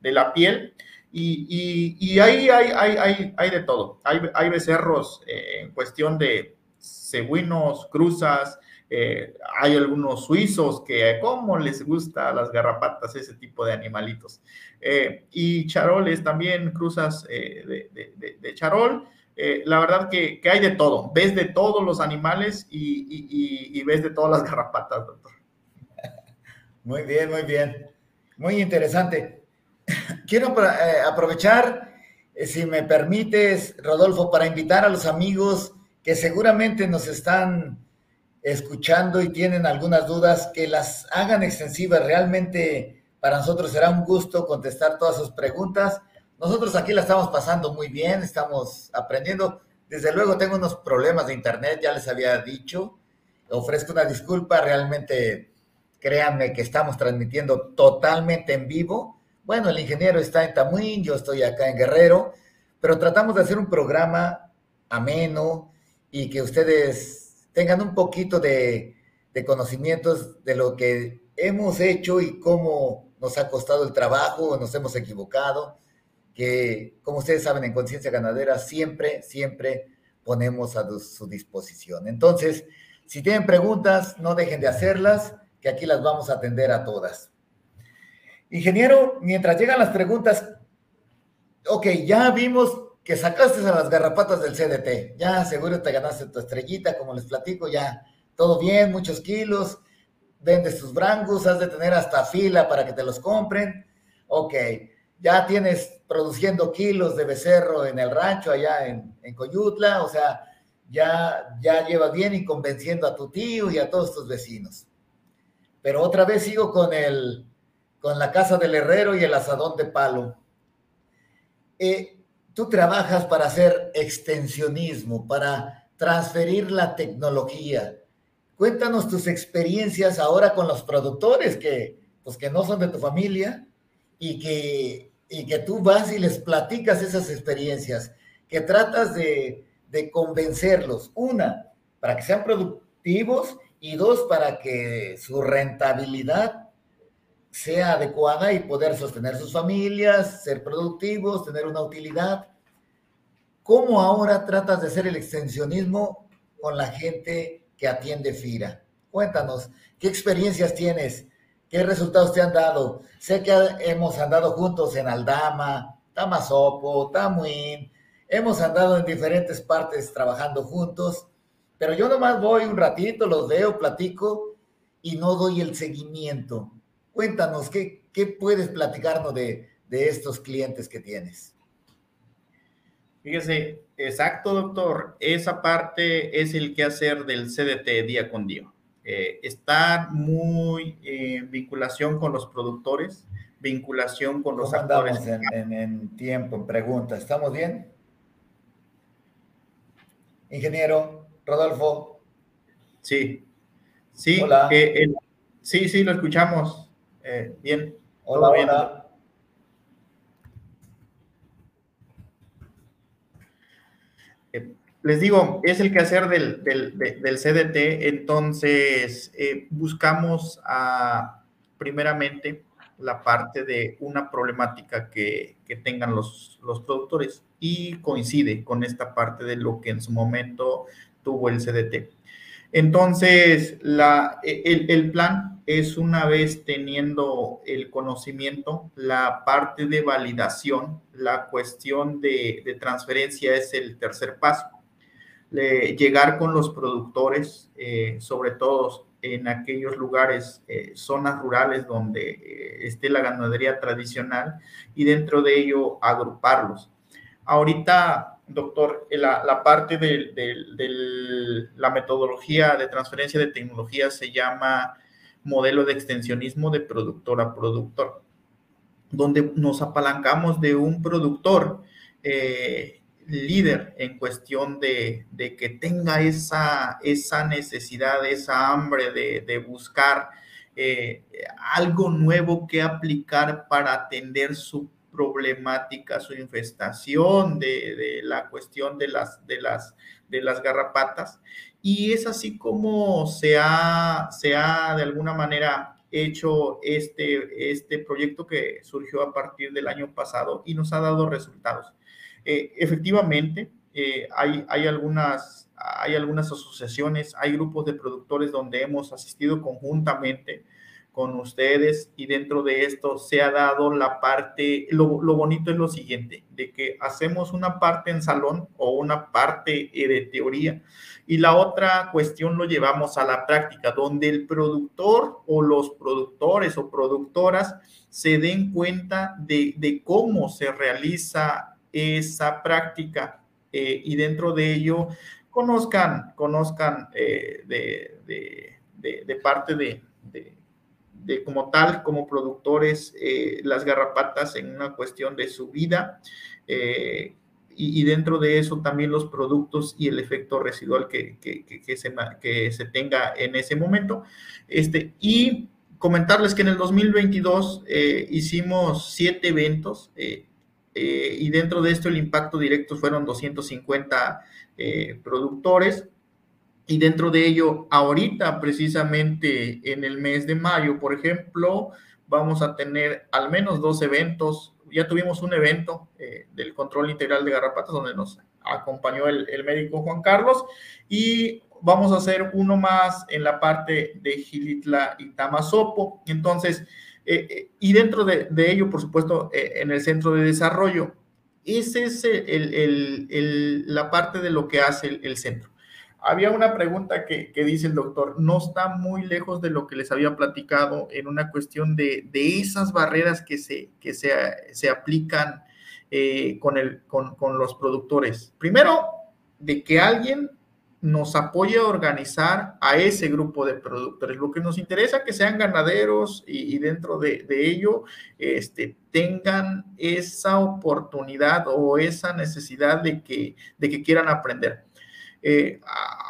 de, la piel. Y, y, ahí hay, hay, hay, hay, de todo. Hay, hay becerros eh, en cuestión de cebuinos, cruzas, eh, hay algunos suizos que como les gusta las garrapatas, ese tipo de animalitos. Eh, y charoles también, cruzas eh, de, charol. la verdad que, hay de todo. Ves de todos los animales y, ves de todas las garrapatas, doctor. Muy bien, muy bien. Muy interesante. Quiero aprovechar, si me permites, Rodolfo, para invitar a los amigos que seguramente nos están escuchando y tienen algunas dudas, que las hagan extensivas. Realmente para nosotros será un gusto contestar todas sus preguntas. Nosotros aquí la estamos pasando muy bien, estamos aprendiendo. Desde luego tengo unos problemas de internet, ya les había dicho. Ofrezco una disculpa, realmente créanme que estamos transmitiendo totalmente en vivo. Bueno, el ingeniero está en Tamuín, yo estoy acá en Guerrero, pero tratamos de hacer un programa ameno y que ustedes tengan un poquito de, conocimientos de lo que hemos hecho y cómo nos ha costado el trabajo, nos hemos equivocado, que como ustedes saben en Conciencia Ganadera siempre, siempre ponemos a su disposición. Entonces, si tienen preguntas, no dejen de hacerlas. que aquí las vamos a atender a todas. Ingeniero, mientras llegan las preguntas, ok, ya vimos que sacaste a las garrapatas del CDT, ya seguro te ganaste tu estrellita, como les platico, ya todo bien, muchos kilos, vendes tus brangus, has de tener hasta fila para que te los compren, ok, ya tienes produciendo kilos de becerro en el rancho allá en, en Coyutla, o sea, ya, ya llevas bien y convenciendo a tu tío y a todos tus vecinos. Pero otra vez sigo con el, con la casa del herrero y el asadón de palo. Eh, tú trabajas para hacer extensionismo, para transferir la tecnología. Cuéntanos tus experiencias ahora con los productores que, pues, que no son de tu familia y que, y que tú vas y les platicas esas experiencias, que tratas de, de convencerlos, una, para que sean productivos y dos, para que su rentabilidad sea adecuada y poder sostener sus familias, ser productivos, tener una utilidad. ¿Cómo ahora tratas de hacer el extensionismo con la gente que atiende FIRA? Cuéntanos, ¿qué experiencias tienes? ¿Qué resultados te han dado? Sé que hemos andado juntos en Aldama, Tamazopo, Tamuín, hemos andado en diferentes partes trabajando juntos, pero yo nomás voy un ratito, los veo, platico y no doy el seguimiento. Cuéntanos, ¿qué, qué puedes platicarnos de, de estos clientes que tienes? Fíjese, exacto, doctor. Esa parte es el que hacer del CDT día con día. Eh, estar muy en eh, vinculación con los productores, vinculación con los actores. En, en, en, tiempo, en preguntas. ¿Estamos bien? Ingeniero Rodolfo. Sí, sí. Hola. Eh, el, sí, sí, lo escuchamos. Eh, bien. Hola, bien. hola. Eh, les digo, es el quehacer del, del, del CDT, entonces eh, buscamos a, primeramente la parte de una problemática que, que tengan los, los, productores y coincide con esta parte de lo que en su momento tuvo el CDT. Entonces, e, el, plan es una vez teniendo el conocimiento, la parte de validación, la cuestión de, transferencia es el tercer paso. Le, llegar con los productores, eh, sobre todo en aquellos lugares, eh, zonas rurales donde eh, esté la ganadería tradicional y dentro de ello agruparlos. Ahorita doctor, la, la parte de, la metodología de transferencia de tecnología se llama modelo de extensionismo de productor a productor, donde nos apalancamos de un productor eh, líder en cuestión de, que tenga esa, esa necesidad, esa hambre de, de buscar eh, algo nuevo que aplicar para atender su problemática, su infestación, de, de, la cuestión de las, de, las, de las garrapatas. Y es así como se ha, se ha de alguna manera hecho este, este proyecto que surgió a partir del año pasado y nos ha dado resultados. Eh, efectivamente, eh, hay, hay, algunas, hay algunas asociaciones, hay grupos de productores donde hemos asistido conjuntamente con ustedes y dentro de esto se ha dado la parte, lo, lo, bonito es lo siguiente, de que hacemos una parte en salón o una parte eh, de teoría y la otra cuestión lo llevamos a la práctica, donde el productor o los productores o productoras se den cuenta de, de cómo se realiza esa práctica eh, y dentro de ello conozcan, conozcan eh, de, de, de, parte de como tal, como productores, eh, las garrapatas en una cuestión de su vida eh, y, dentro de eso también los productos y el efecto residual que, que, se, que se tenga en ese momento. Este, y comentarles que en el 2022 eh, hicimos siete eventos y dentro de esto el impacto directo fueron 250 eh, productores y dentro de ello, ahorita precisamente en el mes de mayo, por ejemplo, vamos a tener al menos dos eventos. Ya tuvimos un evento eh, del control integral de garrapatas donde nos acompañó el, el, médico Juan Carlos y vamos a hacer uno más en la parte de Gilitla y Tamazopo. Entonces, eh, eh, y dentro de, ello, por supuesto, en el centro de desarrollo, esa es la parte de lo que hace el, centro. Había una pregunta que, dice el doctor, no está muy lejos de lo que les había platicado en una cuestión de, esas barreras que se, que se, se aplican con, el, con, con los productores. Primero, de que alguien nos apoye a organizar a ese grupo de productores. Lo que nos interesa que sean ganaderos y, dentro de, ello este, tengan esa oportunidad o esa necesidad de que, de que quieran aprender. Eh,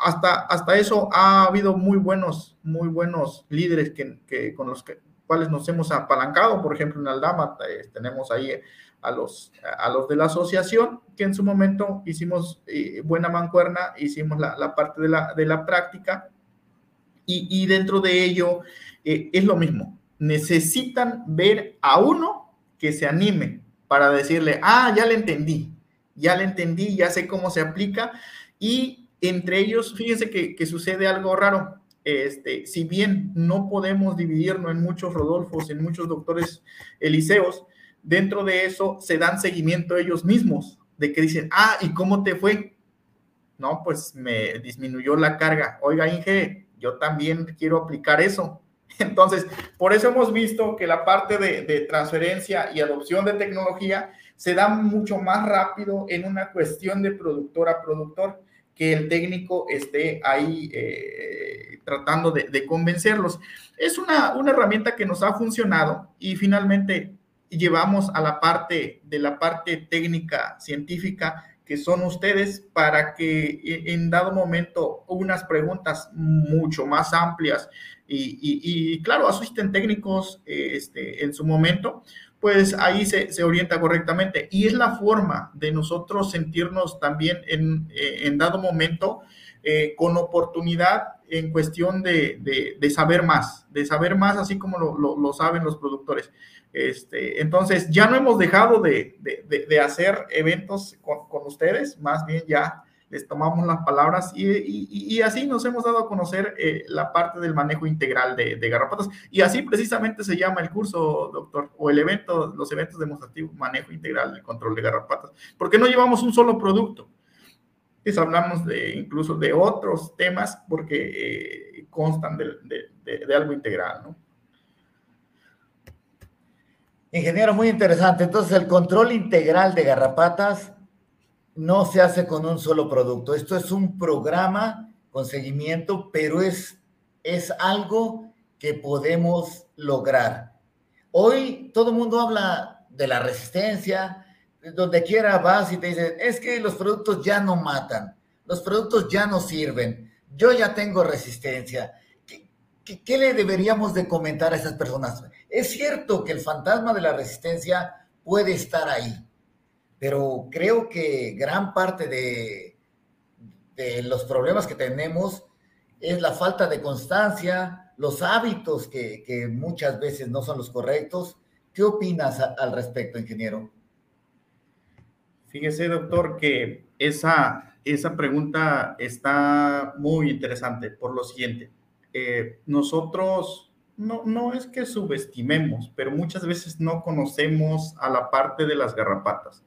hasta, hasta eso ha habido muy buenos, muy buenos líderes que, con los cuales nos hemos apalancado. Por ejemplo, en Aldama eh, tenemos ahí a los, a los de la asociación, que en su momento hicimos eh, buena mancuerna, hicimos la, parte de la, de la práctica y, dentro de ello eh, es lo mismo. Necesitan ver a uno que se anime para decirle, ah, ya le entendí, ya le entendí, ya sé cómo se aplica y entre ellos, fíjense que, sucede algo raro. Este, si bien no podemos dividirnos en muchos Rodolfos, en muchos doctores Eliseos, dentro de eso se dan seguimiento ellos mismos, de que dicen, ah, ¿y cómo te fue? No, pues me disminuyó la carga. Oiga, Inge, yo también quiero aplicar eso. [LAUGHS] Entonces, por eso hemos visto que la parte de, transferencia y adopción de tecnología se da mucho más rápido en una cuestión de productor a productor que el técnico esté ahí eh, tratando de, convencerlos. Es una, una herramienta que nos ha funcionado y finalmente llevamos a la parte de la parte técnica científica que son ustedes para que e, en dado momento unas preguntas mucho más amplias y, claro, asisten técnicos este, en su momento, pues ahí se, se, orienta correctamente. Y es la forma de nosotros sentirnos también en, eh, dado momento eh, con oportunidad en cuestión de, de, saber más, de saber más así como lo, lo saben los productores. Este, entonces, ya no hemos dejado de, hacer eventos con, ustedes, más bien ya les tomamos las palabras y, así nos hemos dado a conocer eh, la parte del manejo integral de, garrapatas. Y así precisamente se llama el curso, doctor, o el evento, los eventos demostrativos, manejo integral del control de garrapatas, porque no llevamos un solo producto. Es, hablamos de incluso de otros temas porque eh, constan de algo integral, ¿no? Ingeniero, muy interesante. Entonces, el control integral de garrapatas no se hace con un solo producto. Esto es un programa con seguimiento, pero es, es algo que podemos lograr. Hoy todo el mundo habla de la resistencia, donde quiera vas y te dicen, es que los productos ya no matan, los productos ya no sirven, yo ya tengo resistencia. ¿Qué, qué le deberíamos de comentar a esas personas? Es cierto que el fantasma de la resistencia puede estar ahí, pero creo que gran parte de, los problemas que tenemos es la falta de constancia, los hábitos que, muchas veces no son los correctos. ¿Qué opinas al respecto, ingeniero? Fíjese, doctor, que esa, esa pregunta está muy interesante por lo siguiente. Eh, nosotros no, no es que subestimemos, pero muchas veces no conocemos a la parte de las garrapatas.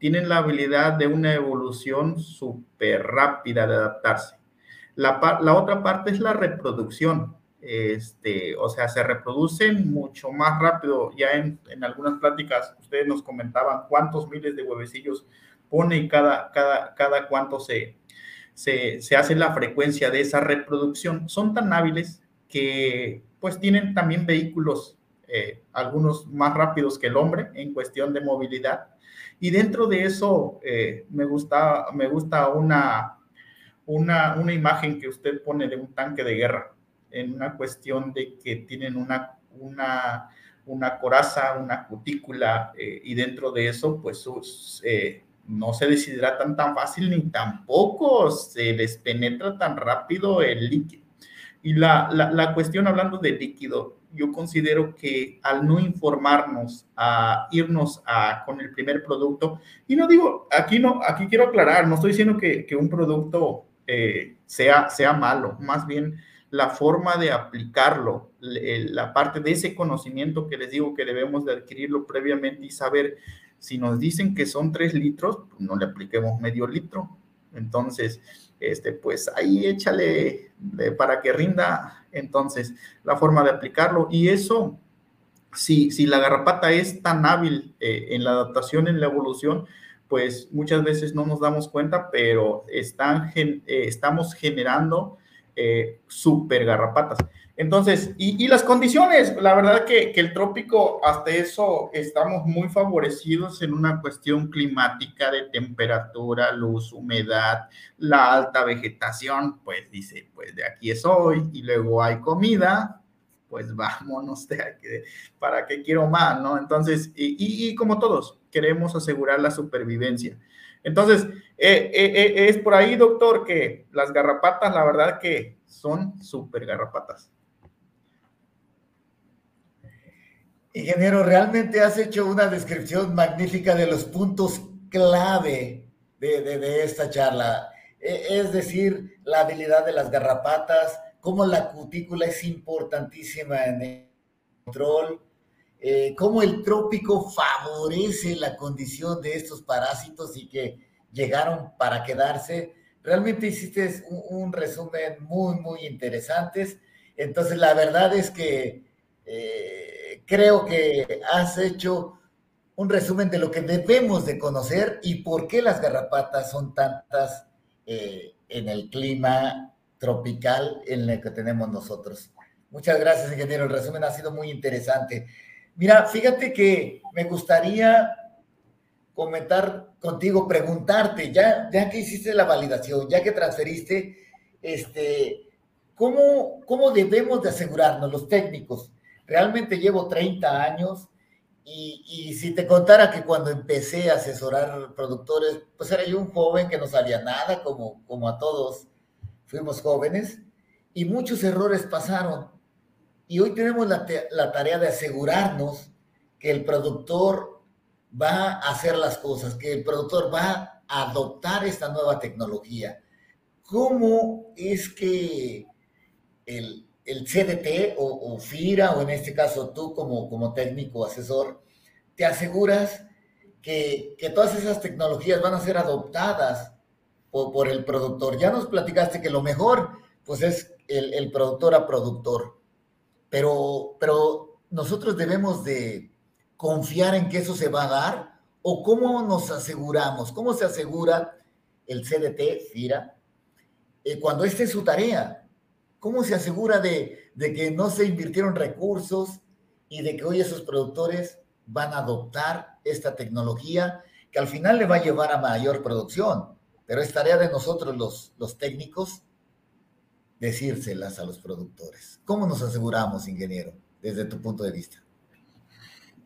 Tienen la habilidad de una evolución súper rápida de adaptarse. La, otra parte es la reproducción. Este, o sea, se reproducen mucho más rápido. Ya en, algunas pláticas ustedes nos comentaban cuántos miles de huevecillos pone cada, cada, cada cuánto se, se, se hace la frecuencia de esa reproducción. Son tan hábiles que pues tienen también vehículos, eh, algunos más rápidos que el hombre en cuestión de movilidad. Y dentro de eso eh, me, gusta, me gusta una, una, una, imagen que usted pone de un tanque de guerra, en una cuestión de que tienen una, una, una coraza, una cutícula, eh, y dentro de eso, pues no se deshidratan tan fácil ni tampoco se les penetra tan rápido el líquido. Y la, la, cuestión hablando de líquido, yo considero que al no informarnos, a irnos a, con el primer producto, y no digo, aquí no, aquí quiero aclarar, no estoy diciendo que, que un producto eh, sea, sea malo, más bien la forma de aplicarlo, la parte de ese conocimiento que les digo que debemos de adquirirlo previamente y saber si nos dicen que son tres litros, pues no le apliquemos medio litro. Entonces, este, pues ahí échale para que rinda entonces la forma de aplicarlo. Y eso, si, si la garrapata es tan hábil eh, en la adaptación, en la evolución, pues muchas veces no nos damos cuenta, pero están, eh, estamos generando eh, super garrapatas. Entonces, y, las condiciones, la verdad que, el trópico, hasta eso, estamos muy favorecidos en una cuestión climática de temperatura, luz, humedad, la alta vegetación, pues dice, pues de aquí es hoy, y luego hay comida, pues [LAUGHS] vámonos de aquí, ¿para qué quiero más? ¿No? Entonces, y, y como todos, queremos asegurar la supervivencia. Entonces, eh, eh, eh, es por ahí, doctor, que las garrapatas, la verdad que son súper garrapatas. Ingeniero, realmente has hecho una descripción magnífica de los puntos clave de, esta charla. E, es decir, la habilidad de las garrapatas, cómo la cutícula es importantísima en el control, eh, cómo el trópico favorece la condición de estos parásitos y que llegaron para quedarse. Realmente hiciste un, resumen muy, muy interesante. Entonces, la verdad es que eh, creo que has hecho un resumen de lo que debemos de conocer y por qué las garrapatas son tantas eh, en el clima tropical en el que tenemos nosotros. Muchas gracias, ingeniero. El resumen ha sido muy interesante. Mira, fíjate que me gustaría comentar contigo, preguntarte, ya, ya que hiciste la validación, ya que transferiste, este, ¿cómo, ¿cómo debemos de asegurarnos los técnicos? Realmente llevo 30 años y, y, si te contara que cuando empecé a asesorar productores, pues era yo un joven que no sabía nada, como, como a todos fuimos jóvenes, y muchos errores pasaron. Y hoy tenemos la, tarea de asegurarnos que el productor va a hacer las cosas, que el productor va a adoptar esta nueva tecnología. ¿Cómo es que el, CDT o, FIRA, o en este caso tú como, como técnico asesor, te aseguras que, todas esas tecnologías van a ser adoptadas por, el productor? Ya nos platicaste que lo mejor pues es el, el productor a productor. Pero, pero nosotros debemos de confiar en que eso se va a dar o cómo nos aseguramos, cómo se asegura el CDT, FIRA, eh, cuando esté su tarea, cómo se asegura de, de que no se invirtieron recursos y de que hoy esos productores van a adoptar esta tecnología que al final le va a llevar a mayor producción, pero es tarea de nosotros los, los técnicos decírselas a los productores. ¿Cómo nos aseguramos, ingeniero, desde tu punto de vista?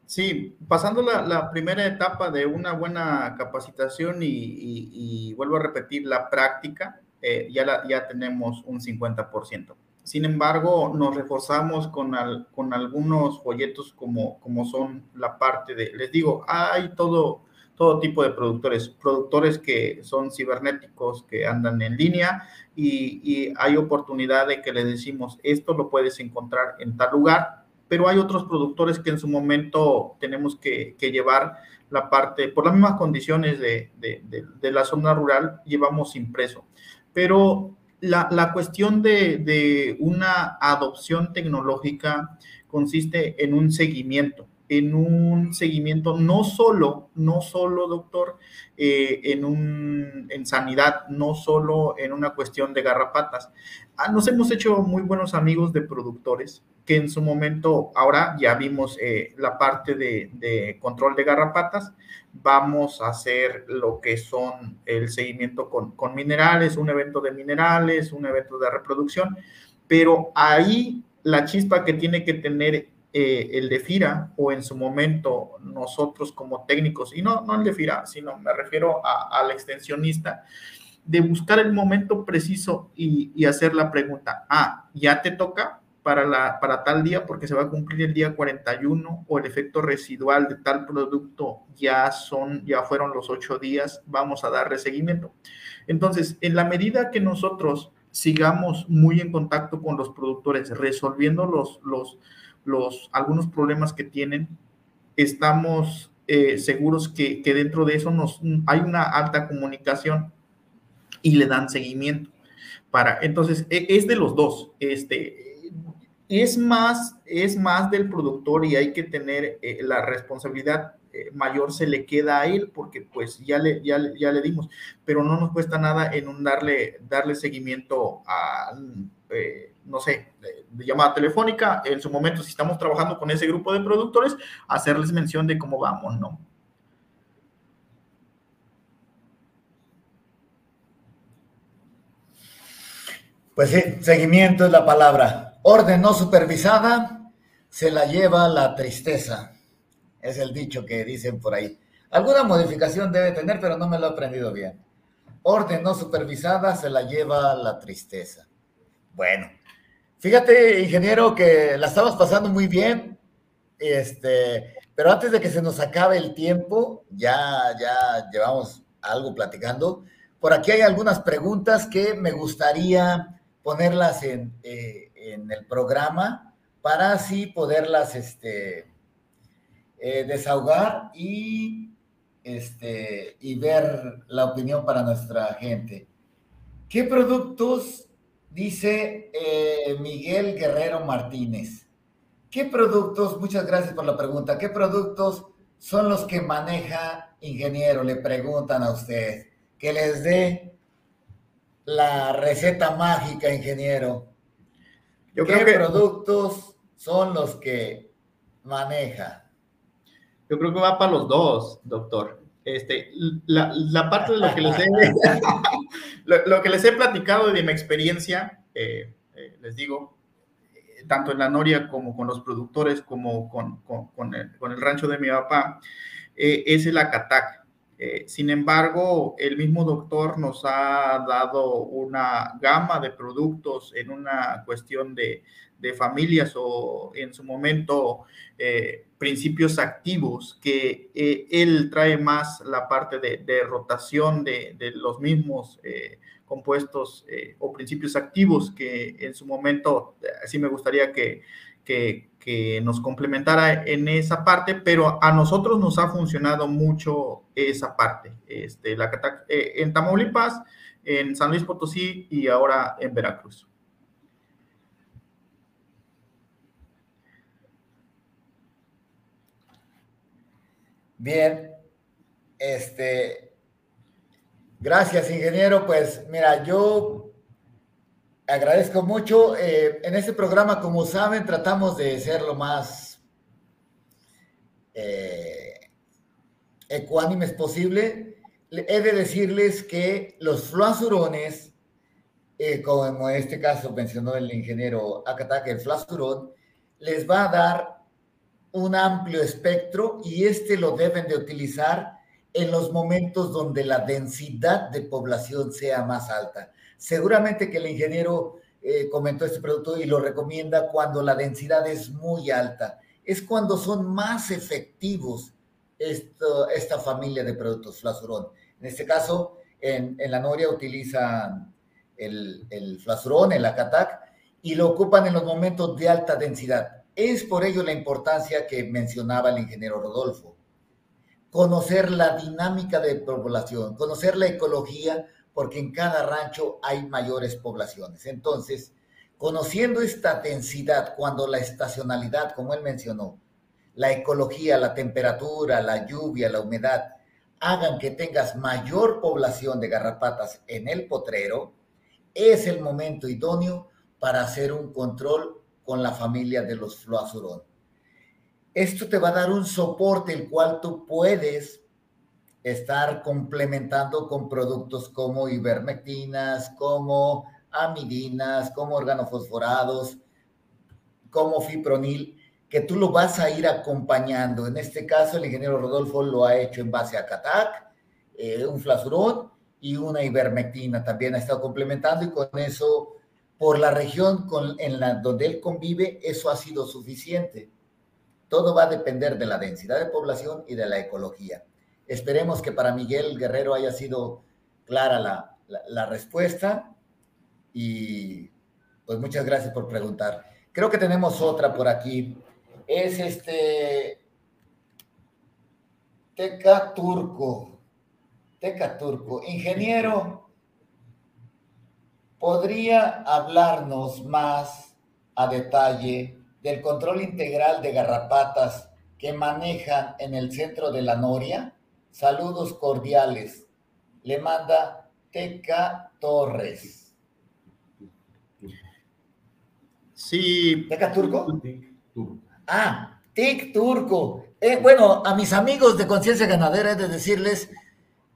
Sí, pasando la, primera etapa de una buena capacitación y, vuelvo a repetir, la práctica, eh, ya, ya tenemos un 50%. Sin embargo, nos reforzamos con, con algunos folletos como, como son la parte de, les digo, hay todo, todo tipo de productores, productores que son cibernéticos, que andan en línea y, hay oportunidad de que le decimos, esto lo puedes encontrar en tal lugar, pero hay otros productores que en su momento tenemos que, llevar la parte, por las mismas condiciones de, la zona rural, llevamos impreso. Pero la, la cuestión de una adopción tecnológica consiste en un seguimiento en un seguimiento, no solo, no solo, doctor, eh, en, un, en sanidad, no solo en una cuestión de garrapatas. Ah, nos hemos hecho muy buenos amigos de productores que en su momento, ahora ya vimos eh, la parte de, de, control de garrapatas, vamos a hacer lo que son el seguimiento con, con minerales, un evento de minerales, un evento de reproducción, pero ahí la chispa que tiene que tener eh, el de FIRA o en su momento nosotros como técnicos, y no, no el de FIRA, sino me refiero al extensionista, de buscar el momento preciso y, hacer la pregunta, ah, ya te toca, para, la, para tal día porque se va a cumplir el día 41 o el efecto residual de tal producto ya son, ya fueron los ocho días, vamos a darle seguimiento. Entonces, en la medida que nosotros sigamos muy en contacto con los productores, resolviendo los, los, los, algunos problemas que tienen, estamos eh, seguros que, que, dentro de eso nos, hay una alta comunicación y le dan seguimiento. Para, entonces, e, es de los dos. Este, es más, es más del productor y hay que tener eh, la responsabilidad eh, mayor se le queda a él porque pues ya le, ya, ya, le dimos, pero no nos cuesta nada en un darle, darle seguimiento a, eh, no sé, llamada telefónica, en su momento si estamos trabajando con ese grupo de productores, hacerles mención de cómo vamos, ¿no? Pues sí, seguimiento es la palabra. Orden no supervisada se la lleva la tristeza. Es el dicho que dicen por ahí. Alguna modificación debe tener, pero no me lo he aprendido bien. Orden no supervisada se la lleva la tristeza. Bueno, fíjate, ingeniero, que la estamos pasando muy bien. Este, pero antes de que se nos acabe el tiempo, ya, ya llevamos algo platicando. Por aquí hay algunas preguntas que me gustaría ponerlas en, eh, en el programa para así poderlas este, eh, desahogar y, este, y ver la opinión para nuestra gente. ¿Qué productos, dice eh, Miguel Guerrero Martínez, qué productos, muchas gracias por la pregunta, qué productos son los que maneja ingeniero? Le preguntan a usted, que les dé la receta mágica, ingeniero. Yo ¿Qué creo que, productos son los que maneja? Yo creo que va para los dos, doctor. Este, la, la parte de lo que les he, [LAUGHS] lo, que les he platicado de mi experiencia, eh, eh, les digo, eh, tanto en la Noria como con los productores, como con, con, el, con el, rancho de mi papá, es el Acatac. Sin embargo, el mismo doctor nos ha dado una gama de productos en una cuestión de, familias o en su momento principios activos, que eh, él trae más la parte de, rotación de, los mismos compuestos o principios activos que en su momento, así me gustaría que, que, nos complementara en esa parte, pero a nosotros nos ha funcionado mucho esa parte. Este, la, eh, en Tamaulipas, en San Luis Potosí y ahora en Veracruz. Bien, este, gracias ingeniero. Pues mira, yo agradezco mucho. Eh, en este programa, como saben, tratamos de ser lo más eh, ecuánimes posible. He de decirles que los fluazurones, eh, como en este caso mencionó el ingeniero Akatake, el fluazurón, les va a dar un amplio espectro y este lo deben de utilizar en los momentos donde la densidad de población sea más alta. Seguramente que el ingeniero eh, comentó este producto y lo recomienda cuando la densidad es muy alta. Es cuando son más efectivos esta familia de productos flasurón. En este caso, en, la Noria utilizan el, el flasurón, el acatac, y lo ocupan en los momentos de alta densidad. Es por ello la importancia que mencionaba el ingeniero Rodolfo. Conocer la dinámica de población, conocer la ecología porque en cada rancho hay mayores poblaciones. Entonces, conociendo esta densidad, cuando la estacionalidad, como él mencionó, la ecología, la temperatura, la lluvia, la humedad, hagan que tengas mayor población de garrapatas en el potrero, es el momento idóneo para hacer un control con la familia de los floazurón. Esto te va a dar un soporte el cual tú puedes estar complementando con productos como ivermectinas, como amidinas, como organofosforados, como fipronil, que tú lo vas a ir acompañando. En este caso, el ingeniero Rodolfo lo ha hecho en base a Catac, eh, un flasurón y una ivermectina. También ha estado complementando y con eso por la región en la, donde él convive, eso ha sido suficiente. Todo va a depender de la densidad de población y de la ecología. Esperemos que para Miguel Guerrero haya sido clara la, la respuesta y pues muchas gracias por preguntar. Creo que tenemos otra por aquí. Es este Teca Turco. Teca Turco. Ingeniero, ¿podría hablarnos más a detalle del control integral de garrapatas que manejan en el centro de la Noria? Saludos cordiales. Le manda Teca Torres. Sí. ¿Teca Turco? Ah, Tic Turco. Eh, bueno, a mis amigos de Conciencia Ganadera he de decirles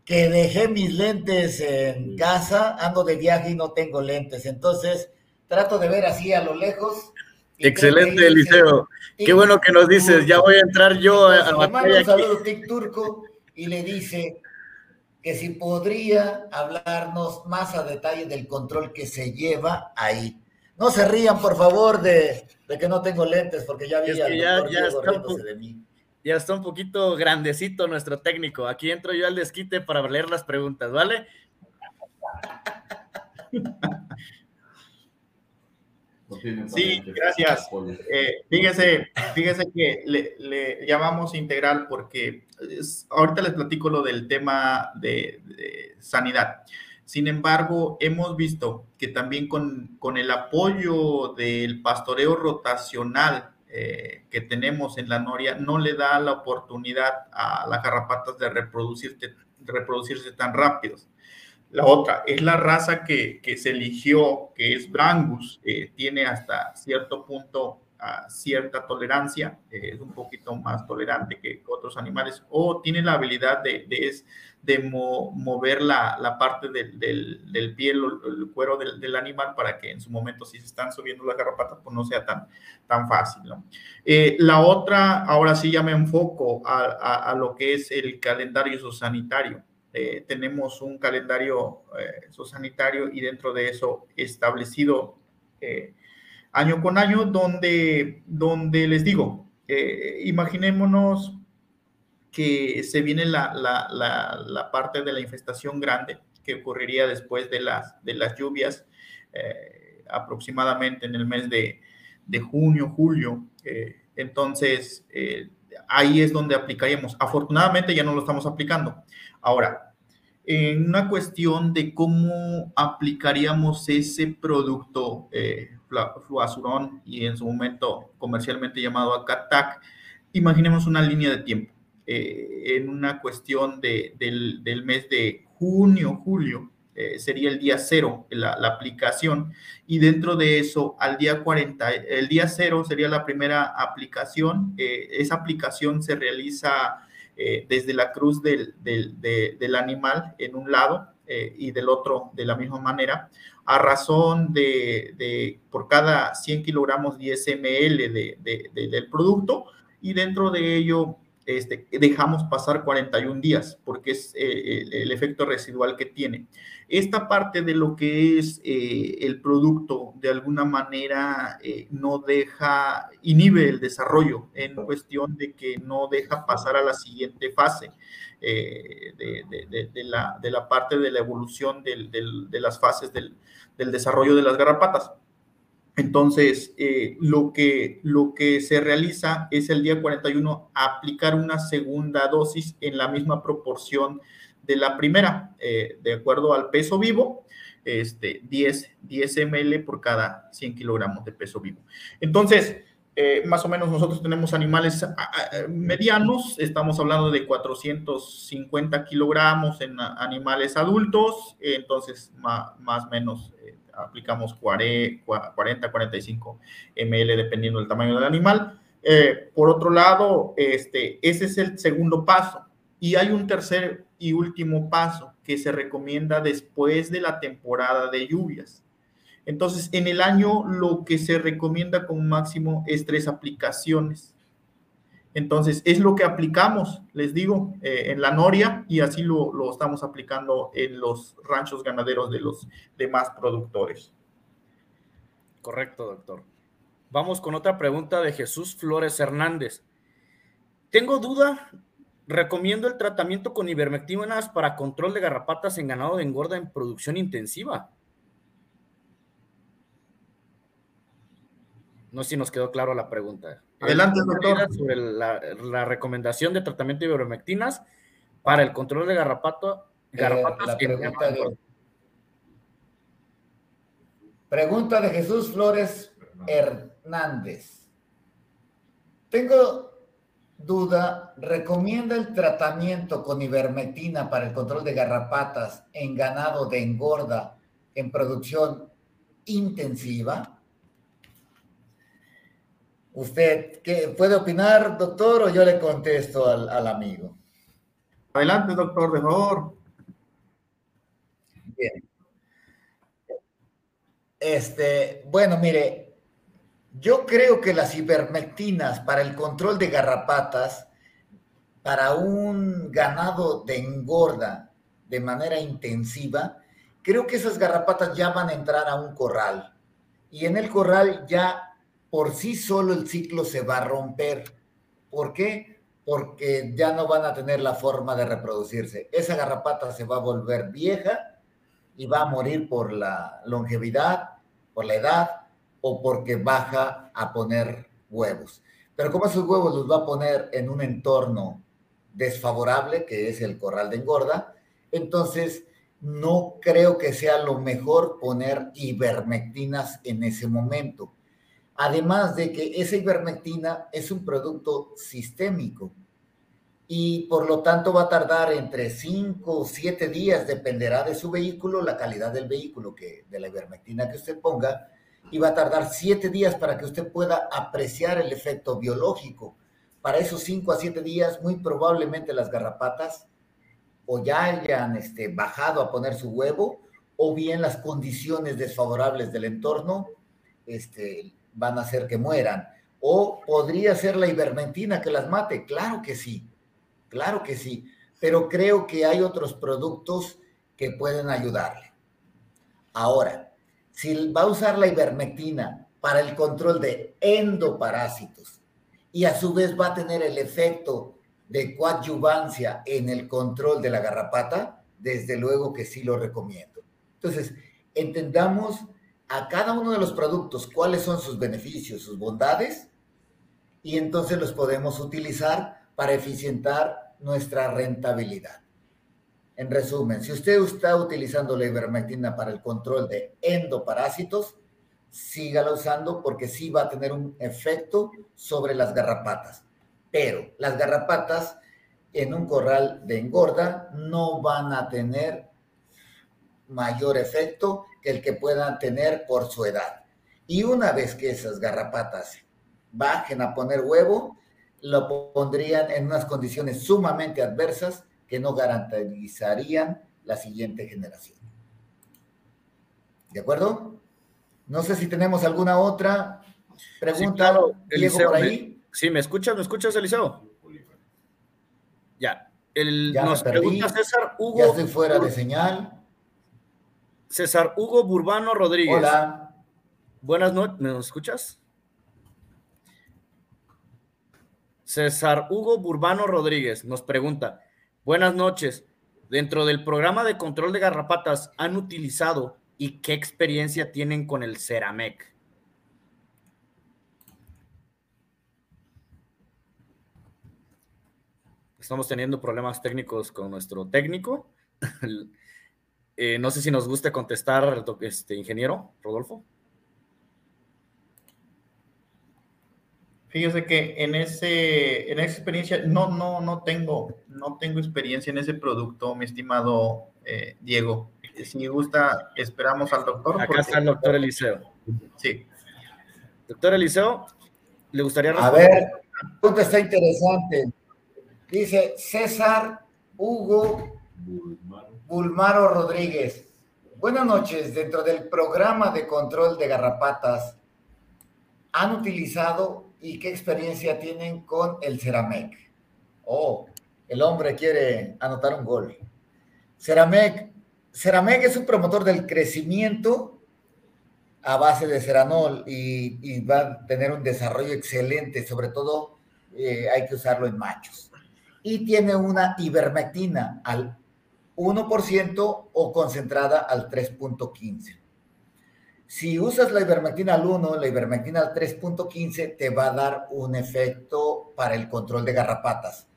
que dejé mis lentes en casa, ando de viaje y no tengo lentes, entonces trato de ver así a lo lejos. Excelente, Eliseo. Qué bueno que nos dices, ya voy a entrar yo a la Un saludo, Tic Turco, y le dice que si podría hablarnos más a detalle del control que se lleva ahí. No se rían, por favor, de, que no tengo lentes, porque ya vi es que ya, ya está de mí. Ya está un poquito grandecito nuestro técnico. Aquí entro yo al desquite para leer las preguntas, ¿vale? [LAUGHS] Sí, gracias. Eh, fíjese, fíjese que le, llamamos integral porque ahorita les platico lo del tema de sanidad. Sin embargo, hemos visto que también con, con el apoyo del pastoreo rotacional eh, que tenemos en la noria, no le da la oportunidad a las garrapatas de reproducirse, reproducirse tan rápidos. La otra es la raza que, que se eligió, que es Brangus, eh, tiene hasta cierto punto a cierta tolerancia, eh, es un poquito más tolerante que otros animales, o tiene la habilidad de, de, de mover la, la, parte del, del, del el cuero del, del, animal para que en su momento, si se están subiendo las garrapatas, pues no sea tan, tan fácil. Eh, la otra, ahora sí ya me enfoco a, a, lo que es el calendario zoosanitario. Eh, tenemos un calendario eh, y dentro de eso establecido eh, año con año, donde, donde les digo, imaginémonos que se viene la, parte de la infestación grande que ocurriría después de las, lluvias, eh, aproximadamente en el mes de, junio, julio. Eh, entonces, eh, ahí es donde aplicaríamos. Afortunadamente ya no lo estamos aplicando. Ahora, en una cuestión de cómo aplicaríamos ese producto fluazurón y en su momento comercialmente llamado Acatac, imaginemos una línea de tiempo. Eh, en una cuestión de, del, del, mes de junio, julio, eh, sería el día cero la, aplicación y dentro de eso al día 40, el día cero sería la primera aplicación. Eh, esa aplicación se realiza desde la cruz del, del, de, del, animal en un lado y del otro de la misma manera, a razón de, de por cada 100 kilogramos 10 ml de, del producto y dentro de ello este, dejamos pasar 41 días porque es eh, el, el, efecto residual que tiene. Esta parte de lo que es eh, el producto de alguna manera eh, no deja, inhibe el desarrollo en cuestión de que no deja pasar a la siguiente fase eh, de, de, de, la, de, la, parte de la evolución del, del, de las fases del, del desarrollo de las garrapatas. Entonces, eh, lo, que, lo que se realiza es el día 41 aplicar una segunda dosis en la misma proporción de la primera, eh, de acuerdo al peso vivo, este, 10, 10 ml por cada 100 kilogramos de peso vivo. Entonces, eh, más o menos nosotros tenemos animales medianos, estamos hablando de 450 kilogramos en animales adultos, entonces más o menos aplicamos 40, 45 ml dependiendo del tamaño del animal. Eh, por otro lado, este, ese es el segundo paso. Y hay un tercer y último paso que se recomienda después de la temporada de lluvias. Entonces, en el año lo que se recomienda como máximo es tres aplicaciones. Entonces, es lo que aplicamos, les digo, eh, en la noria y así lo, estamos aplicando en los ranchos ganaderos de los demás productores. correcto, doctor. Vamos con otra pregunta de Jesús Flores Hernández. Tengo duda, recomiendo el tratamiento con ivermectinas para control de garrapatas en ganado de engorda en producción intensiva. No sé si nos quedó claro la pregunta. Adelante, doctor. Sobre la, recomendación de tratamiento de ivermectinas para el control de garrapato, eh, garrapatas Pregunta de Jesús Flores Hernández. Tengo duda, ¿recomienda el tratamiento con ivermectina para el control de garrapatas en ganado de engorda en producción intensiva? ¿Usted qué puede opinar, doctor, o yo le contesto al, al amigo? Adelante, doctor, de favor. Bien. Este, bueno, mire, yo creo que las ivermectinas para el control de garrapatas, para un ganado de engorda de manera intensiva, creo que esas garrapatas ya van a entrar a un corral. Y en el corral ya por sí solo el ciclo se va a romper. ¿Por qué? Porque ya no van a tener la forma de reproducirse. Esa garrapata se va a volver vieja y va a morir por la longevidad, por la edad o porque baja a poner huevos. Pero como esos huevos los va a poner en un entorno desfavorable, que es el corral de engorda, entonces no creo que sea lo mejor poner ivermectinas en ese momento. Además de que esa ivermectina es un producto sistémico y por lo tanto va a tardar entre 5 o 7 días, dependerá de su vehículo, la calidad del vehículo, que, de la ivermectina que usted ponga, y va a tardar 7 días para que usted pueda apreciar el efecto biológico. Para esos 5 a 7 días, muy probablemente las garrapatas o ya hayan este, bajado a poner su huevo, o bien las condiciones desfavorables del entorno este, van a hacer que mueran. O podría ser la ivermectina que las mate, claro que sí Claro que sí, pero creo que hay otros productos que pueden ayudarle. Ahora, si va a usar la ivermectina para el control de endoparásitos y a su vez va a tener el efecto de coadyuvancia en el control de la garrapata, desde luego que sí lo recomiendo. Entonces, entendamos a cada uno de los productos cuáles son sus beneficios, sus bondades, y entonces los podemos utilizar para eficientar nuestra rentabilidad. En resumen, si usted está utilizando la ivermectina para el control de endoparásitos, sígala usando porque sí va a tener un efecto sobre las garrapatas. Pero las garrapatas en un corral de engorda no van a tener mayor efecto el que puedan tener por su edad. Y una vez que esas garrapatas bajen a poner huevo, lo pondrían en unas condiciones sumamente adversas que no garantizarían la siguiente generación. ¿De acuerdo? No sé si tenemos alguna otra pregunta. Sí, por ahí. sí, ¿me escuchas? ¿Me escuchas, Eliseo? Ya. El, nos pregunta César Hugo. Ya estoy fuera de señal. César Hugo Burbano Rodríguez. Hola. Buenas noches, ¿me escuchas? César Hugo Burbano Rodríguez nos pregunta, buenas noches, dentro del programa de control de garrapatas, ¿han utilizado y qué experiencia tienen con el Ceramec? Estamos teniendo problemas técnicos con nuestro técnico. [LAUGHS] Eh, no sé si nos guste contestar, este ingeniero Rodolfo. Fíjese que en ese, en esa experiencia, no, no, no tengo, no tengo experiencia en ese producto, mi estimado eh, Diego. Si gusta, esperamos al doctor. Acá está el doctor Eliseo. Sí. Doctor Eliseo, ¿le gustaría responder? A ver, pregunta está interesante. Dice César Hugo Bulmaro Rodríguez. Buenas noches. Dentro del programa de control de garrapatas, ¿han utilizado y qué experiencia tienen con el Ceramec. Oh, el hombre quiere anotar un gol. Ceramec, Ceramec es un promotor del crecimiento a base de ceranol y, va a tener un desarrollo excelente, sobre todo eh, hay que usarlo en machos. Y tiene una ivermectina al 1% o concentrada al 3.15. Si usas la ivermectina al 1, la ivermectina al 3.15, te va a dar un efecto para el control de garrapatas.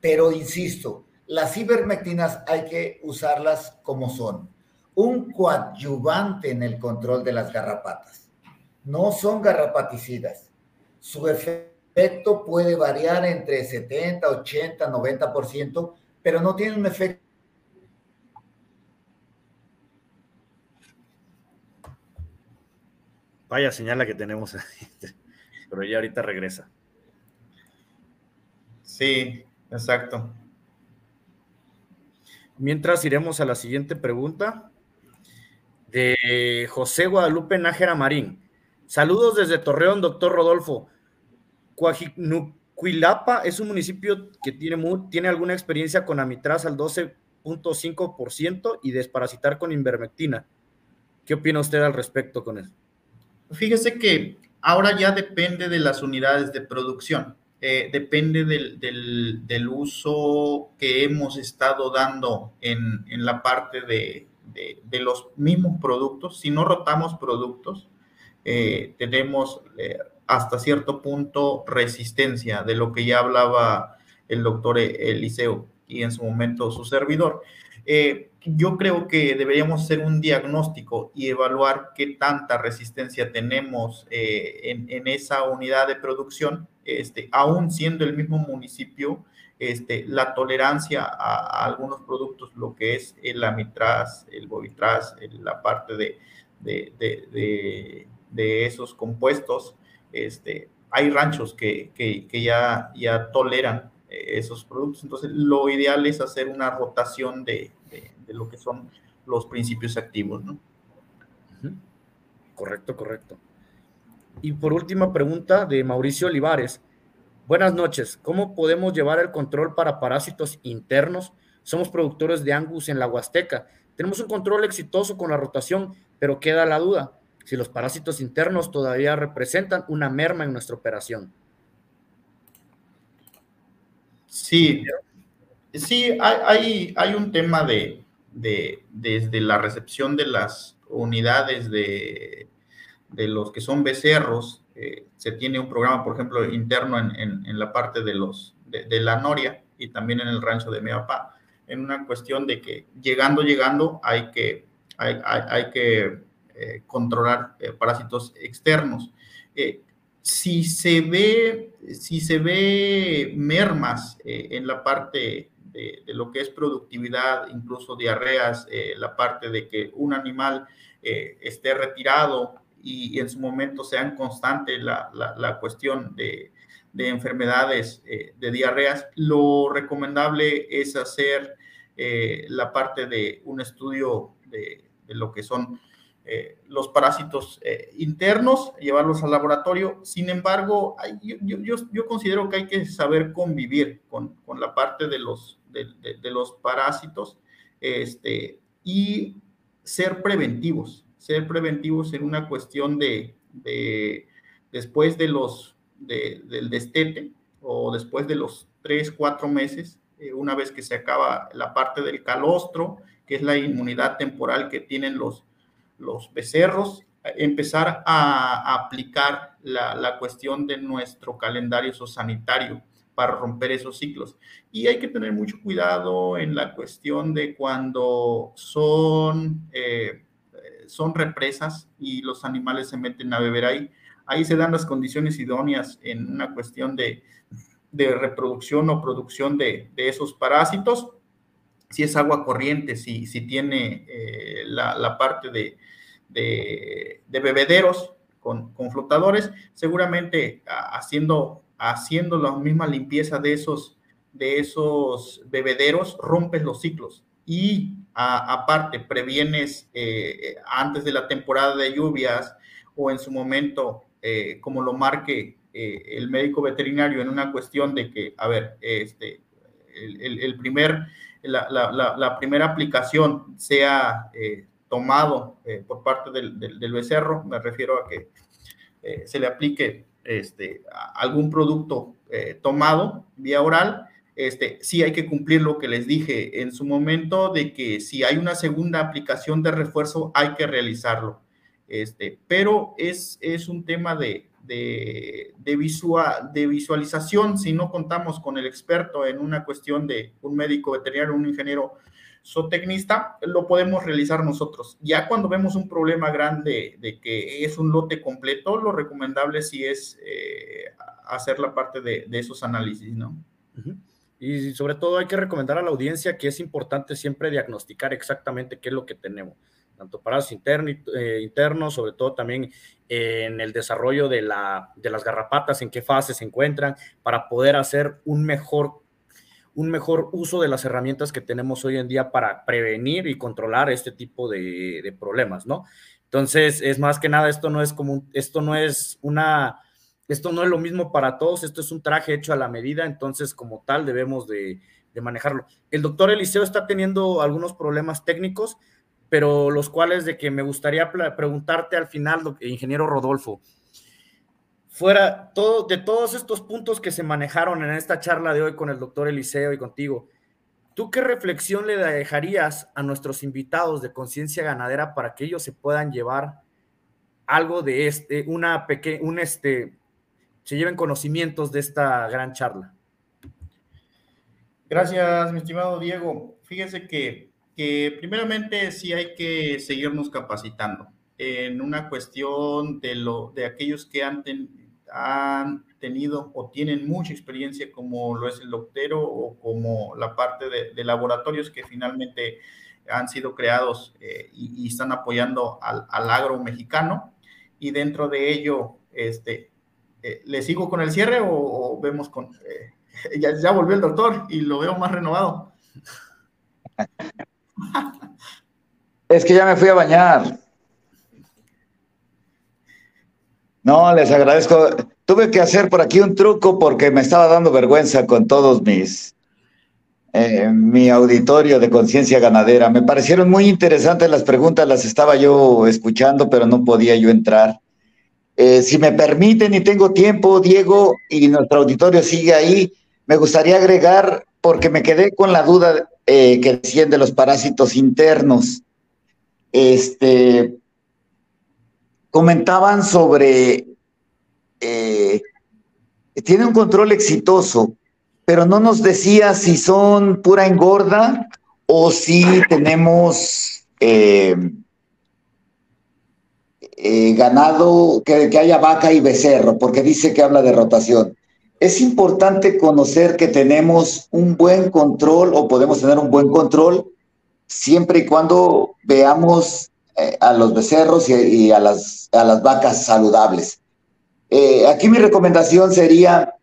Pero insisto, las ivermectinas hay que usarlas como son un coadyuvante en el control de las garrapatas. No son garrapaticidas. Su efecto puede variar entre 70, 80, 90%, pero no tiene un efecto. Vaya señala que tenemos, [LAUGHS] pero ya ahorita regresa. Sí, exacto. Mientras iremos a la siguiente pregunta de José Guadalupe Nájera Marín. Saludos desde Torreón, doctor Rodolfo. Cuajicnuquilapa es un municipio que tiene, tiene alguna experiencia con amitraz al 12.5% y desparasitar con invermectina. ¿Qué opina usted al respecto con eso? Fíjese que ahora ya depende de las unidades de producción. Eh, depende del, uso que hemos estado dando en la parte de, de, los mismos productos. Si no rotamos productos, eh, tenemos eh, hasta cierto punto resistencia de lo que ya hablaba el doctor Eliseo y en su momento su servidor. Eh, yo creo que deberíamos hacer un diagnóstico y evaluar qué tanta resistencia tenemos en, en, esa unidad de producción, este, aún siendo el mismo municipio, este, la tolerancia a, algunos productos, lo que es el amitraz, el bovitraz, la parte de, de, esos compuestos, este, hay ranchos que, ya, ya toleran eh, esos productos. Entonces, lo ideal es hacer una rotación de, lo que son los principios activos, ¿no? Correcto, correcto. Y por última pregunta de Mauricio Olivares. Buenas noches. ¿Cómo podemos llevar el control para parásitos internos? Somos productores de Angus en la Huasteca. Tenemos un control exitoso con la rotación, pero queda la duda si los parásitos internos todavía representan una merma en nuestra operación. Sí, sí, hay, hay, un tema de, desde la recepción de las unidades de, de los que son becerros eh, se tiene un programa, por ejemplo, interno en, la parte de, los, de, la Noria y también en el rancho de mi papá, en una cuestión de que llegando, llegando, hay que, hay, que eh, controlar eh, parásitos externos. si se ve, si se ve mermas en la parte de, lo que es productividad, incluso diarreas, la parte de que un animal esté retirado y, en su momento sean constante la, la, cuestión de, de enfermedades eh, de diarreas, lo recomendable es hacer eh, la parte de un estudio de lo que son eh, los parásitos internos, llevarlos al laboratorio. Sin embargo, yo, yo, considero que hay que saber convivir con, con la parte de los, de, de los parásitos este, y ser preventivos ser preventivos en una cuestión de, después de los, del destete o después de los tres, cuatro meses, eh, una vez que se acaba la parte del calostro, que es la inmunidad temporal que tienen los, los becerros, empezar a, aplicar la, la, cuestión de nuestro calendario sanitario para romper esos ciclos. Y hay que tener mucho cuidado en la cuestión de cuando son eh, son represas y los animales se meten a beber ahí. Ahí se dan las condiciones idóneas en una cuestión de, reproducción o producción de, esos parásitos. Si es agua corriente, si, si tiene eh, la, parte de, bebederos con, flotadores, seguramente haciendo, haciendo la misma limpieza de esos, de esos bebederos, rompes los ciclos. Y aparte previenes eh, antes de la temporada de lluvias o en su momento, eh, como lo marque eh, el médico veterinario en una cuestión de que, a ver, este, el, primer, la, primera aplicación sea tomado por parte del, becerro, me refiero a que se le aplique este, algún producto tomado vía oral, este, sí hay que cumplir lo que les dije en su momento de que si hay una segunda aplicación de refuerzo hay que realizarlo. Este, pero es, es un tema de, de, de, de visualización si no contamos con el experto en una cuestión de un médico veterinario, un ingeniero zootecnista, lo podemos realizar nosotros. Ya cuando vemos un problema grande de que es un lote completo, lo recomendable sí es eh, hacer la parte de, esos análisis, ¿no? Y sobre todo hay que recomendar a la audiencia que es importante siempre diagnosticar exactamente qué es lo que tenemos, tanto parásitos internos, eh, internos sobre todo también en el desarrollo de, la, de las garrapatas, en qué fase se encuentran, para poder hacer un mejor, un mejor uso de las herramientas que tenemos hoy en día para prevenir y controlar este tipo de, de problemas, ¿no? Entonces, es más que nada, esto no es como, esto no es una esto no es lo mismo para todos, esto es un traje hecho a la medida, entonces como tal debemos de, manejarlo. El doctor Eliseo está teniendo algunos problemas técnicos, pero los cuales de que me gustaría preguntarte al final, ingeniero Rodolfo, fuera todo, de todos estos puntos que se manejaron en esta charla de hoy con el doctor Eliseo y contigo, ¿tú qué reflexión le dejarías a nuestros invitados de conciencia ganadera para que ellos se puedan llevar algo de este, una pequeña, un este, se lleven conocimientos de esta gran charla. Gracias, mi estimado Diego. Fíjese que, primeramente sí hay que seguirnos capacitando en una cuestión de, lo, de aquellos que han, han tenido o tienen mucha experiencia como lo es el doctero o como la parte de, laboratorios que finalmente han sido creados eh, y, están apoyando al, al agro mexicano y dentro de ello este, eh, ¿le sigo con el cierre o, vemos con... Eh, [LAUGHS] ya, volvió el doctor y lo veo más renovado. Es que ya me fui a bañar. No, les agradezco. Tuve que hacer por aquí un truco porque me estaba dando vergüenza con todos mis, eh, mi auditorio de conciencia ganadera. Me parecieron muy interesantes las preguntas, las estaba yo escuchando, pero no podía yo entrar. Eh, si me permiten y tengo tiempo, Diego, y nuestro auditorio sigue ahí, me gustaría agregar, porque me quedé con la duda eh, que decían de los parásitos internos. Este, comentaban sobre, eh, tiene un control exitoso, pero no nos decía si son pura engorda o si tenemos... Eh, ganado, que, que haya vaca y becerro, porque dice que habla de rotación. Es importante conocer que tenemos un buen control o podemos tener un buen control siempre y cuando veamos eh, a los becerros y, a, las, a, las, vacas saludables. Eh, aquí mi recomendación sería,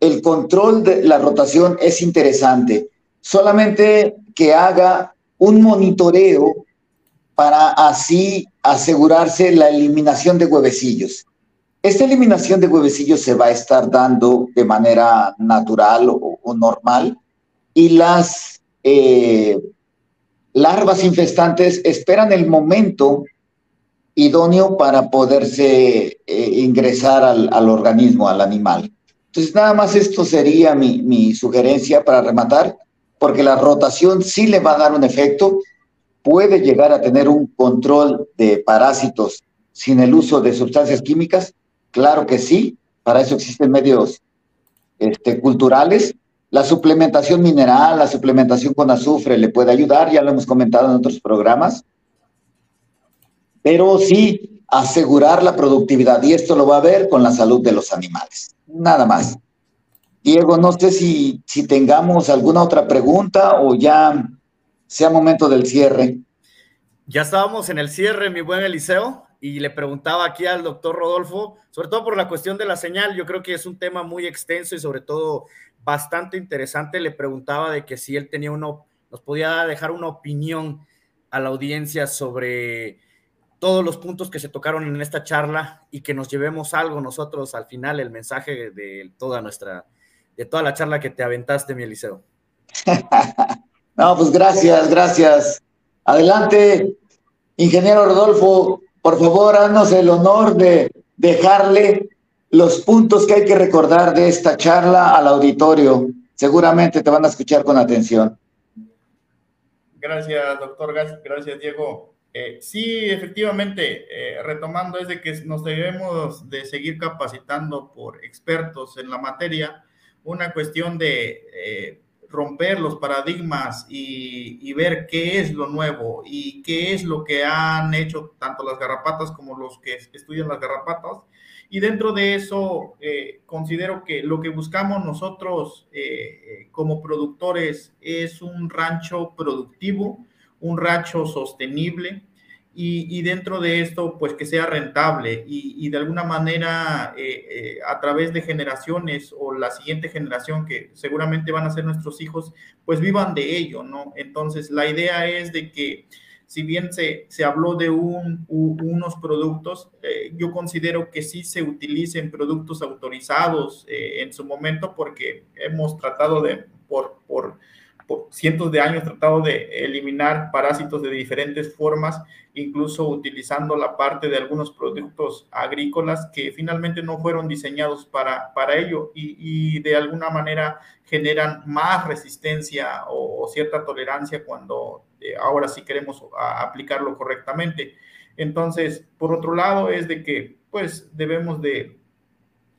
el control de la rotación es interesante, solamente que haga un monitoreo para así asegurarse la eliminación de huevecillos. Esta eliminación de huevecillos se va a estar dando de manera natural o, normal y las eh, larvas infestantes esperan el momento idóneo para poderse eh, ingresar al, organismo, al animal. Entonces, nada más esto sería mi, mi sugerencia para rematar, porque la rotación sí le va a dar un efecto, puede llegar a tener un control de parásitos sin el uso de sustancias químicas? Claro que sí, para eso existen medios este, culturales. La suplementación mineral, la suplementación con azufre le puede ayudar, ya lo hemos comentado en otros programas. Pero sí asegurar la productividad y esto lo va a ver con la salud de los animales. Nada más. Diego, no sé si, si tengamos alguna otra pregunta o ya sea momento del cierre. Ya estábamos en el cierre, mi buen Eliseo, y le preguntaba aquí al doctor Rodolfo, sobre todo por la cuestión de la señal, yo creo que es un tema muy extenso y sobre todo bastante interesante. Le preguntaba de que si él tenía uno, nos podía dejar una opinión a la audiencia sobre todos los puntos que se tocaron en esta charla y que nos llevemos algo nosotros al final, el mensaje de toda nuestra, de toda la charla que te aventaste, mi Eliseo. [LAUGHS] No, pues gracias, gracias. Adelante, Ingeniero Rodolfo, por favor, haznos el honor de dejarle los puntos que hay que recordar de esta charla al auditorio. Seguramente te van a escuchar con atención. Gracias, doctor. Gracias, Diego. Eh, sí, efectivamente, eh, retomando es de que nos debemos de seguir capacitando por expertos en la materia, una cuestión de eh, romper los paradigmas y, ver qué es lo nuevo y qué es lo que han hecho tanto las garrapatas como los que estudian las garrapatas. Y dentro de eso, eh, considero que lo que buscamos nosotros eh, como productores es un rancho productivo, un rancho sostenible, y, dentro de esto, pues que sea rentable y, de alguna manera eh, eh, a través de generaciones o la siguiente generación que seguramente van a ser nuestros hijos, pues vivan de ello, ¿no? Entonces, la idea es de que si bien se, se habló de un, unos productos, eh, yo considero que sí se utilicen productos autorizados en su momento porque hemos tratado de, por, por cientos de años tratado de eliminar parásitos de diferentes formas, incluso utilizando la parte de algunos productos agrícolas que finalmente no fueron diseñados para, para ello y, de alguna manera generan más resistencia o, cierta tolerancia cuando eh, ahora sí queremos aplicarlo correctamente. Entonces, por otro lado, es de que pues debemos de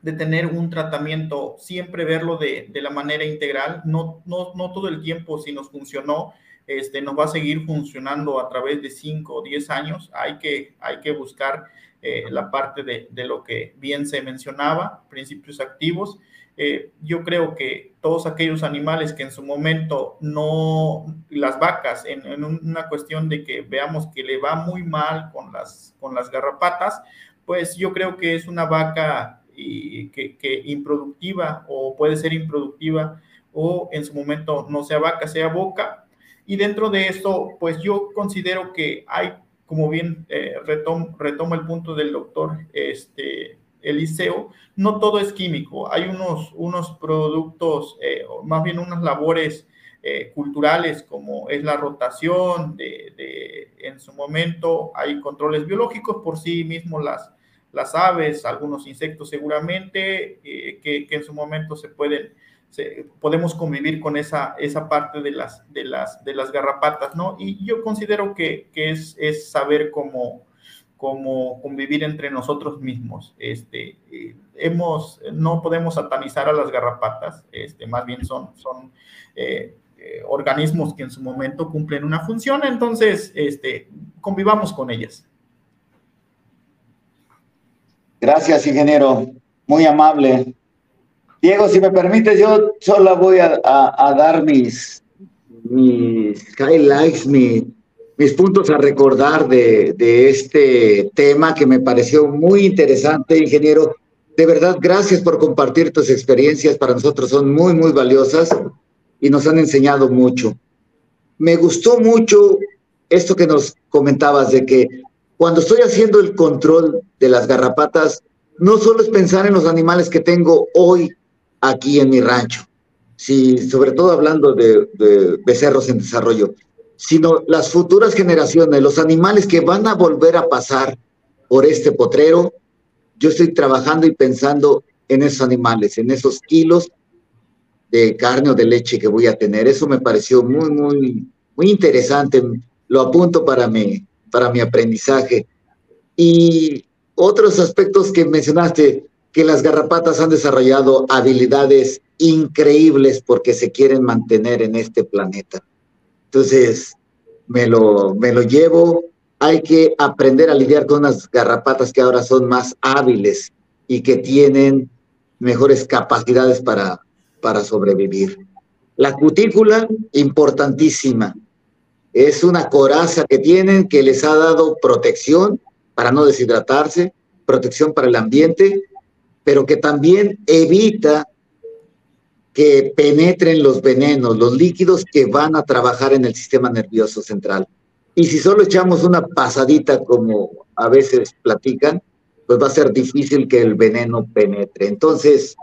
de tener un tratamiento, siempre verlo de, la manera integral, no, no, no, todo el tiempo si nos funcionó, este, nos va a seguir funcionando a través de 5 o 10 años, hay que, hay que buscar eh, la parte de, lo que bien se mencionaba, principios activos. Eh, yo creo que todos aquellos animales que en su momento no, las vacas, en, en, una cuestión de que veamos que le va muy mal con las, con las garrapatas, pues yo creo que es una vaca y que, improductiva o puede ser improductiva o en su momento no sea vaca, sea boca. Y dentro de esto, pues yo considero que hay, como bien eh, retomo, el punto del doctor este, Eliseo, no todo es químico, hay unos, unos productos, eh, más bien unas labores eh, culturales como es la rotación, de, de, en su momento hay controles biológicos por sí mismos las, las aves, algunos insectos seguramente, eh, que, en su momento se pueden, podemos convivir con esa, esa parte de las, de, las, de las garrapatas, ¿no? Y yo considero que, es, es, saber cómo, cómo convivir entre nosotros mismos. Este, eh, hemos, no podemos satanizar a las garrapatas, este, más bien son, son eh, organismos que en su momento cumplen una función, entonces este, convivamos con ellas. Gracias, ingeniero. Muy amable. Diego, si me permite, yo solo voy a, dar mis, mis highlights, mis, mis puntos a recordar de, de este tema que me pareció muy interesante, ingeniero. De verdad, gracias por compartir tus experiencias. Para nosotros son muy, muy valiosas y nos han enseñado mucho. Me gustó mucho esto que nos comentabas de que cuando estoy haciendo el control de las garrapatas, no solo es pensar en los animales que tengo hoy aquí en mi rancho, si, sobre todo hablando de, becerros en desarrollo, sino las futuras generaciones, los animales que van a volver a pasar por este potrero, yo estoy trabajando y pensando en esos animales, en esos kilos de carne o de leche que voy a tener. Eso me pareció muy, muy, muy interesante. Lo apunto para mí para mi aprendizaje. Y otros aspectos que mencionaste, que las garrapatas han desarrollado habilidades increíbles porque se quieren mantener en este planeta. Entonces, me lo, me lo llevo. Hay que aprender a lidiar con unas garrapatas que ahora son más hábiles y que tienen mejores capacidades para, para sobrevivir. La cutícula, importantísima es una coraza que tienen que les ha dado protección para no deshidratarse, protección para el ambiente, pero que también evita que penetren los venenos, los líquidos que van a trabajar en el sistema nervioso central. Y si solo echamos una pasadita, como a veces platican, pues va a ser difícil que el veneno penetre. Entonces,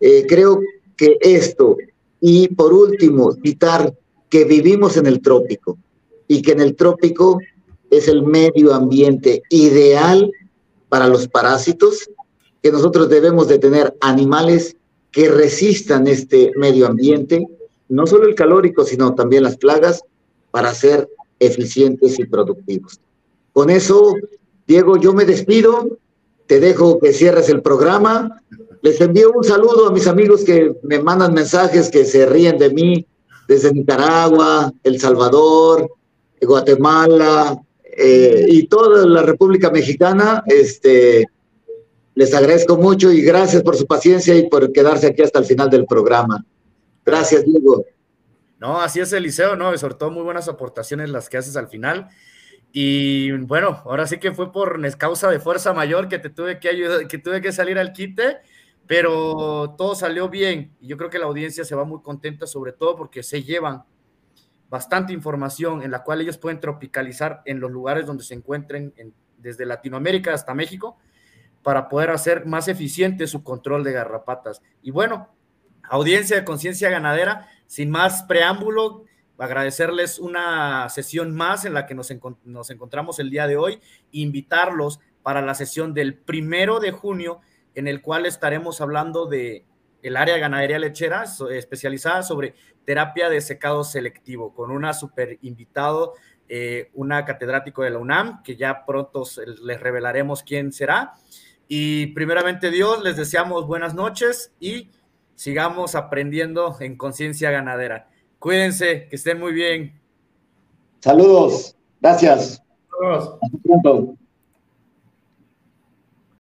eh, creo que esto, y por último, citar que vivimos en el trópico y que en el trópico es el medio ambiente ideal para los parásitos, que nosotros debemos de tener animales que resistan este medio ambiente, no solo el calórico, sino también las plagas, para ser eficientes y productivos. Con eso, Diego, yo me despido, te dejo que cierres el programa. Les envío un saludo a mis amigos que me mandan mensajes, que se ríen de mí desde Nicaragua, El Salvador, Guatemala eh, y toda la República Mexicana. Este, les agradezco mucho y gracias por su paciencia y por quedarse aquí hasta el final del programa. Gracias, Diego. No, así es, Eliseo, ¿no? Y sobre todo muy buenas aportaciones las que haces al final. Y bueno, ahora sí que fue por causa de fuerza mayor que te tuve que ayudar, que tuve que salir al quite, pero todo salió bien. Y yo creo que la audiencia se va muy contenta, sobre todo porque se llevan bastante información en la cual ellos pueden tropicalizar en los lugares donde se encuentren, desde Latinoamérica hasta México, para poder hacer más eficiente su control de garrapatas. Y bueno, audiencia de conciencia ganadera, sin más preámbulo, agradecerles una sesión más en la que nos, nos, encontramos el día de hoy, invitarlos para la sesión del primero de junio, en el cual estaremos hablando de el área de ganadería lechera especializada sobre terapia de secado selectivo, con una super invitado, eh, una catedrático de la UNAM, que ya pronto les revelaremos quién será. Y primeramente Dios, les deseamos buenas noches y sigamos aprendiendo en conciencia ganadera. Cuídense, que estén muy bien. Saludos, gracias. Hasta pronto.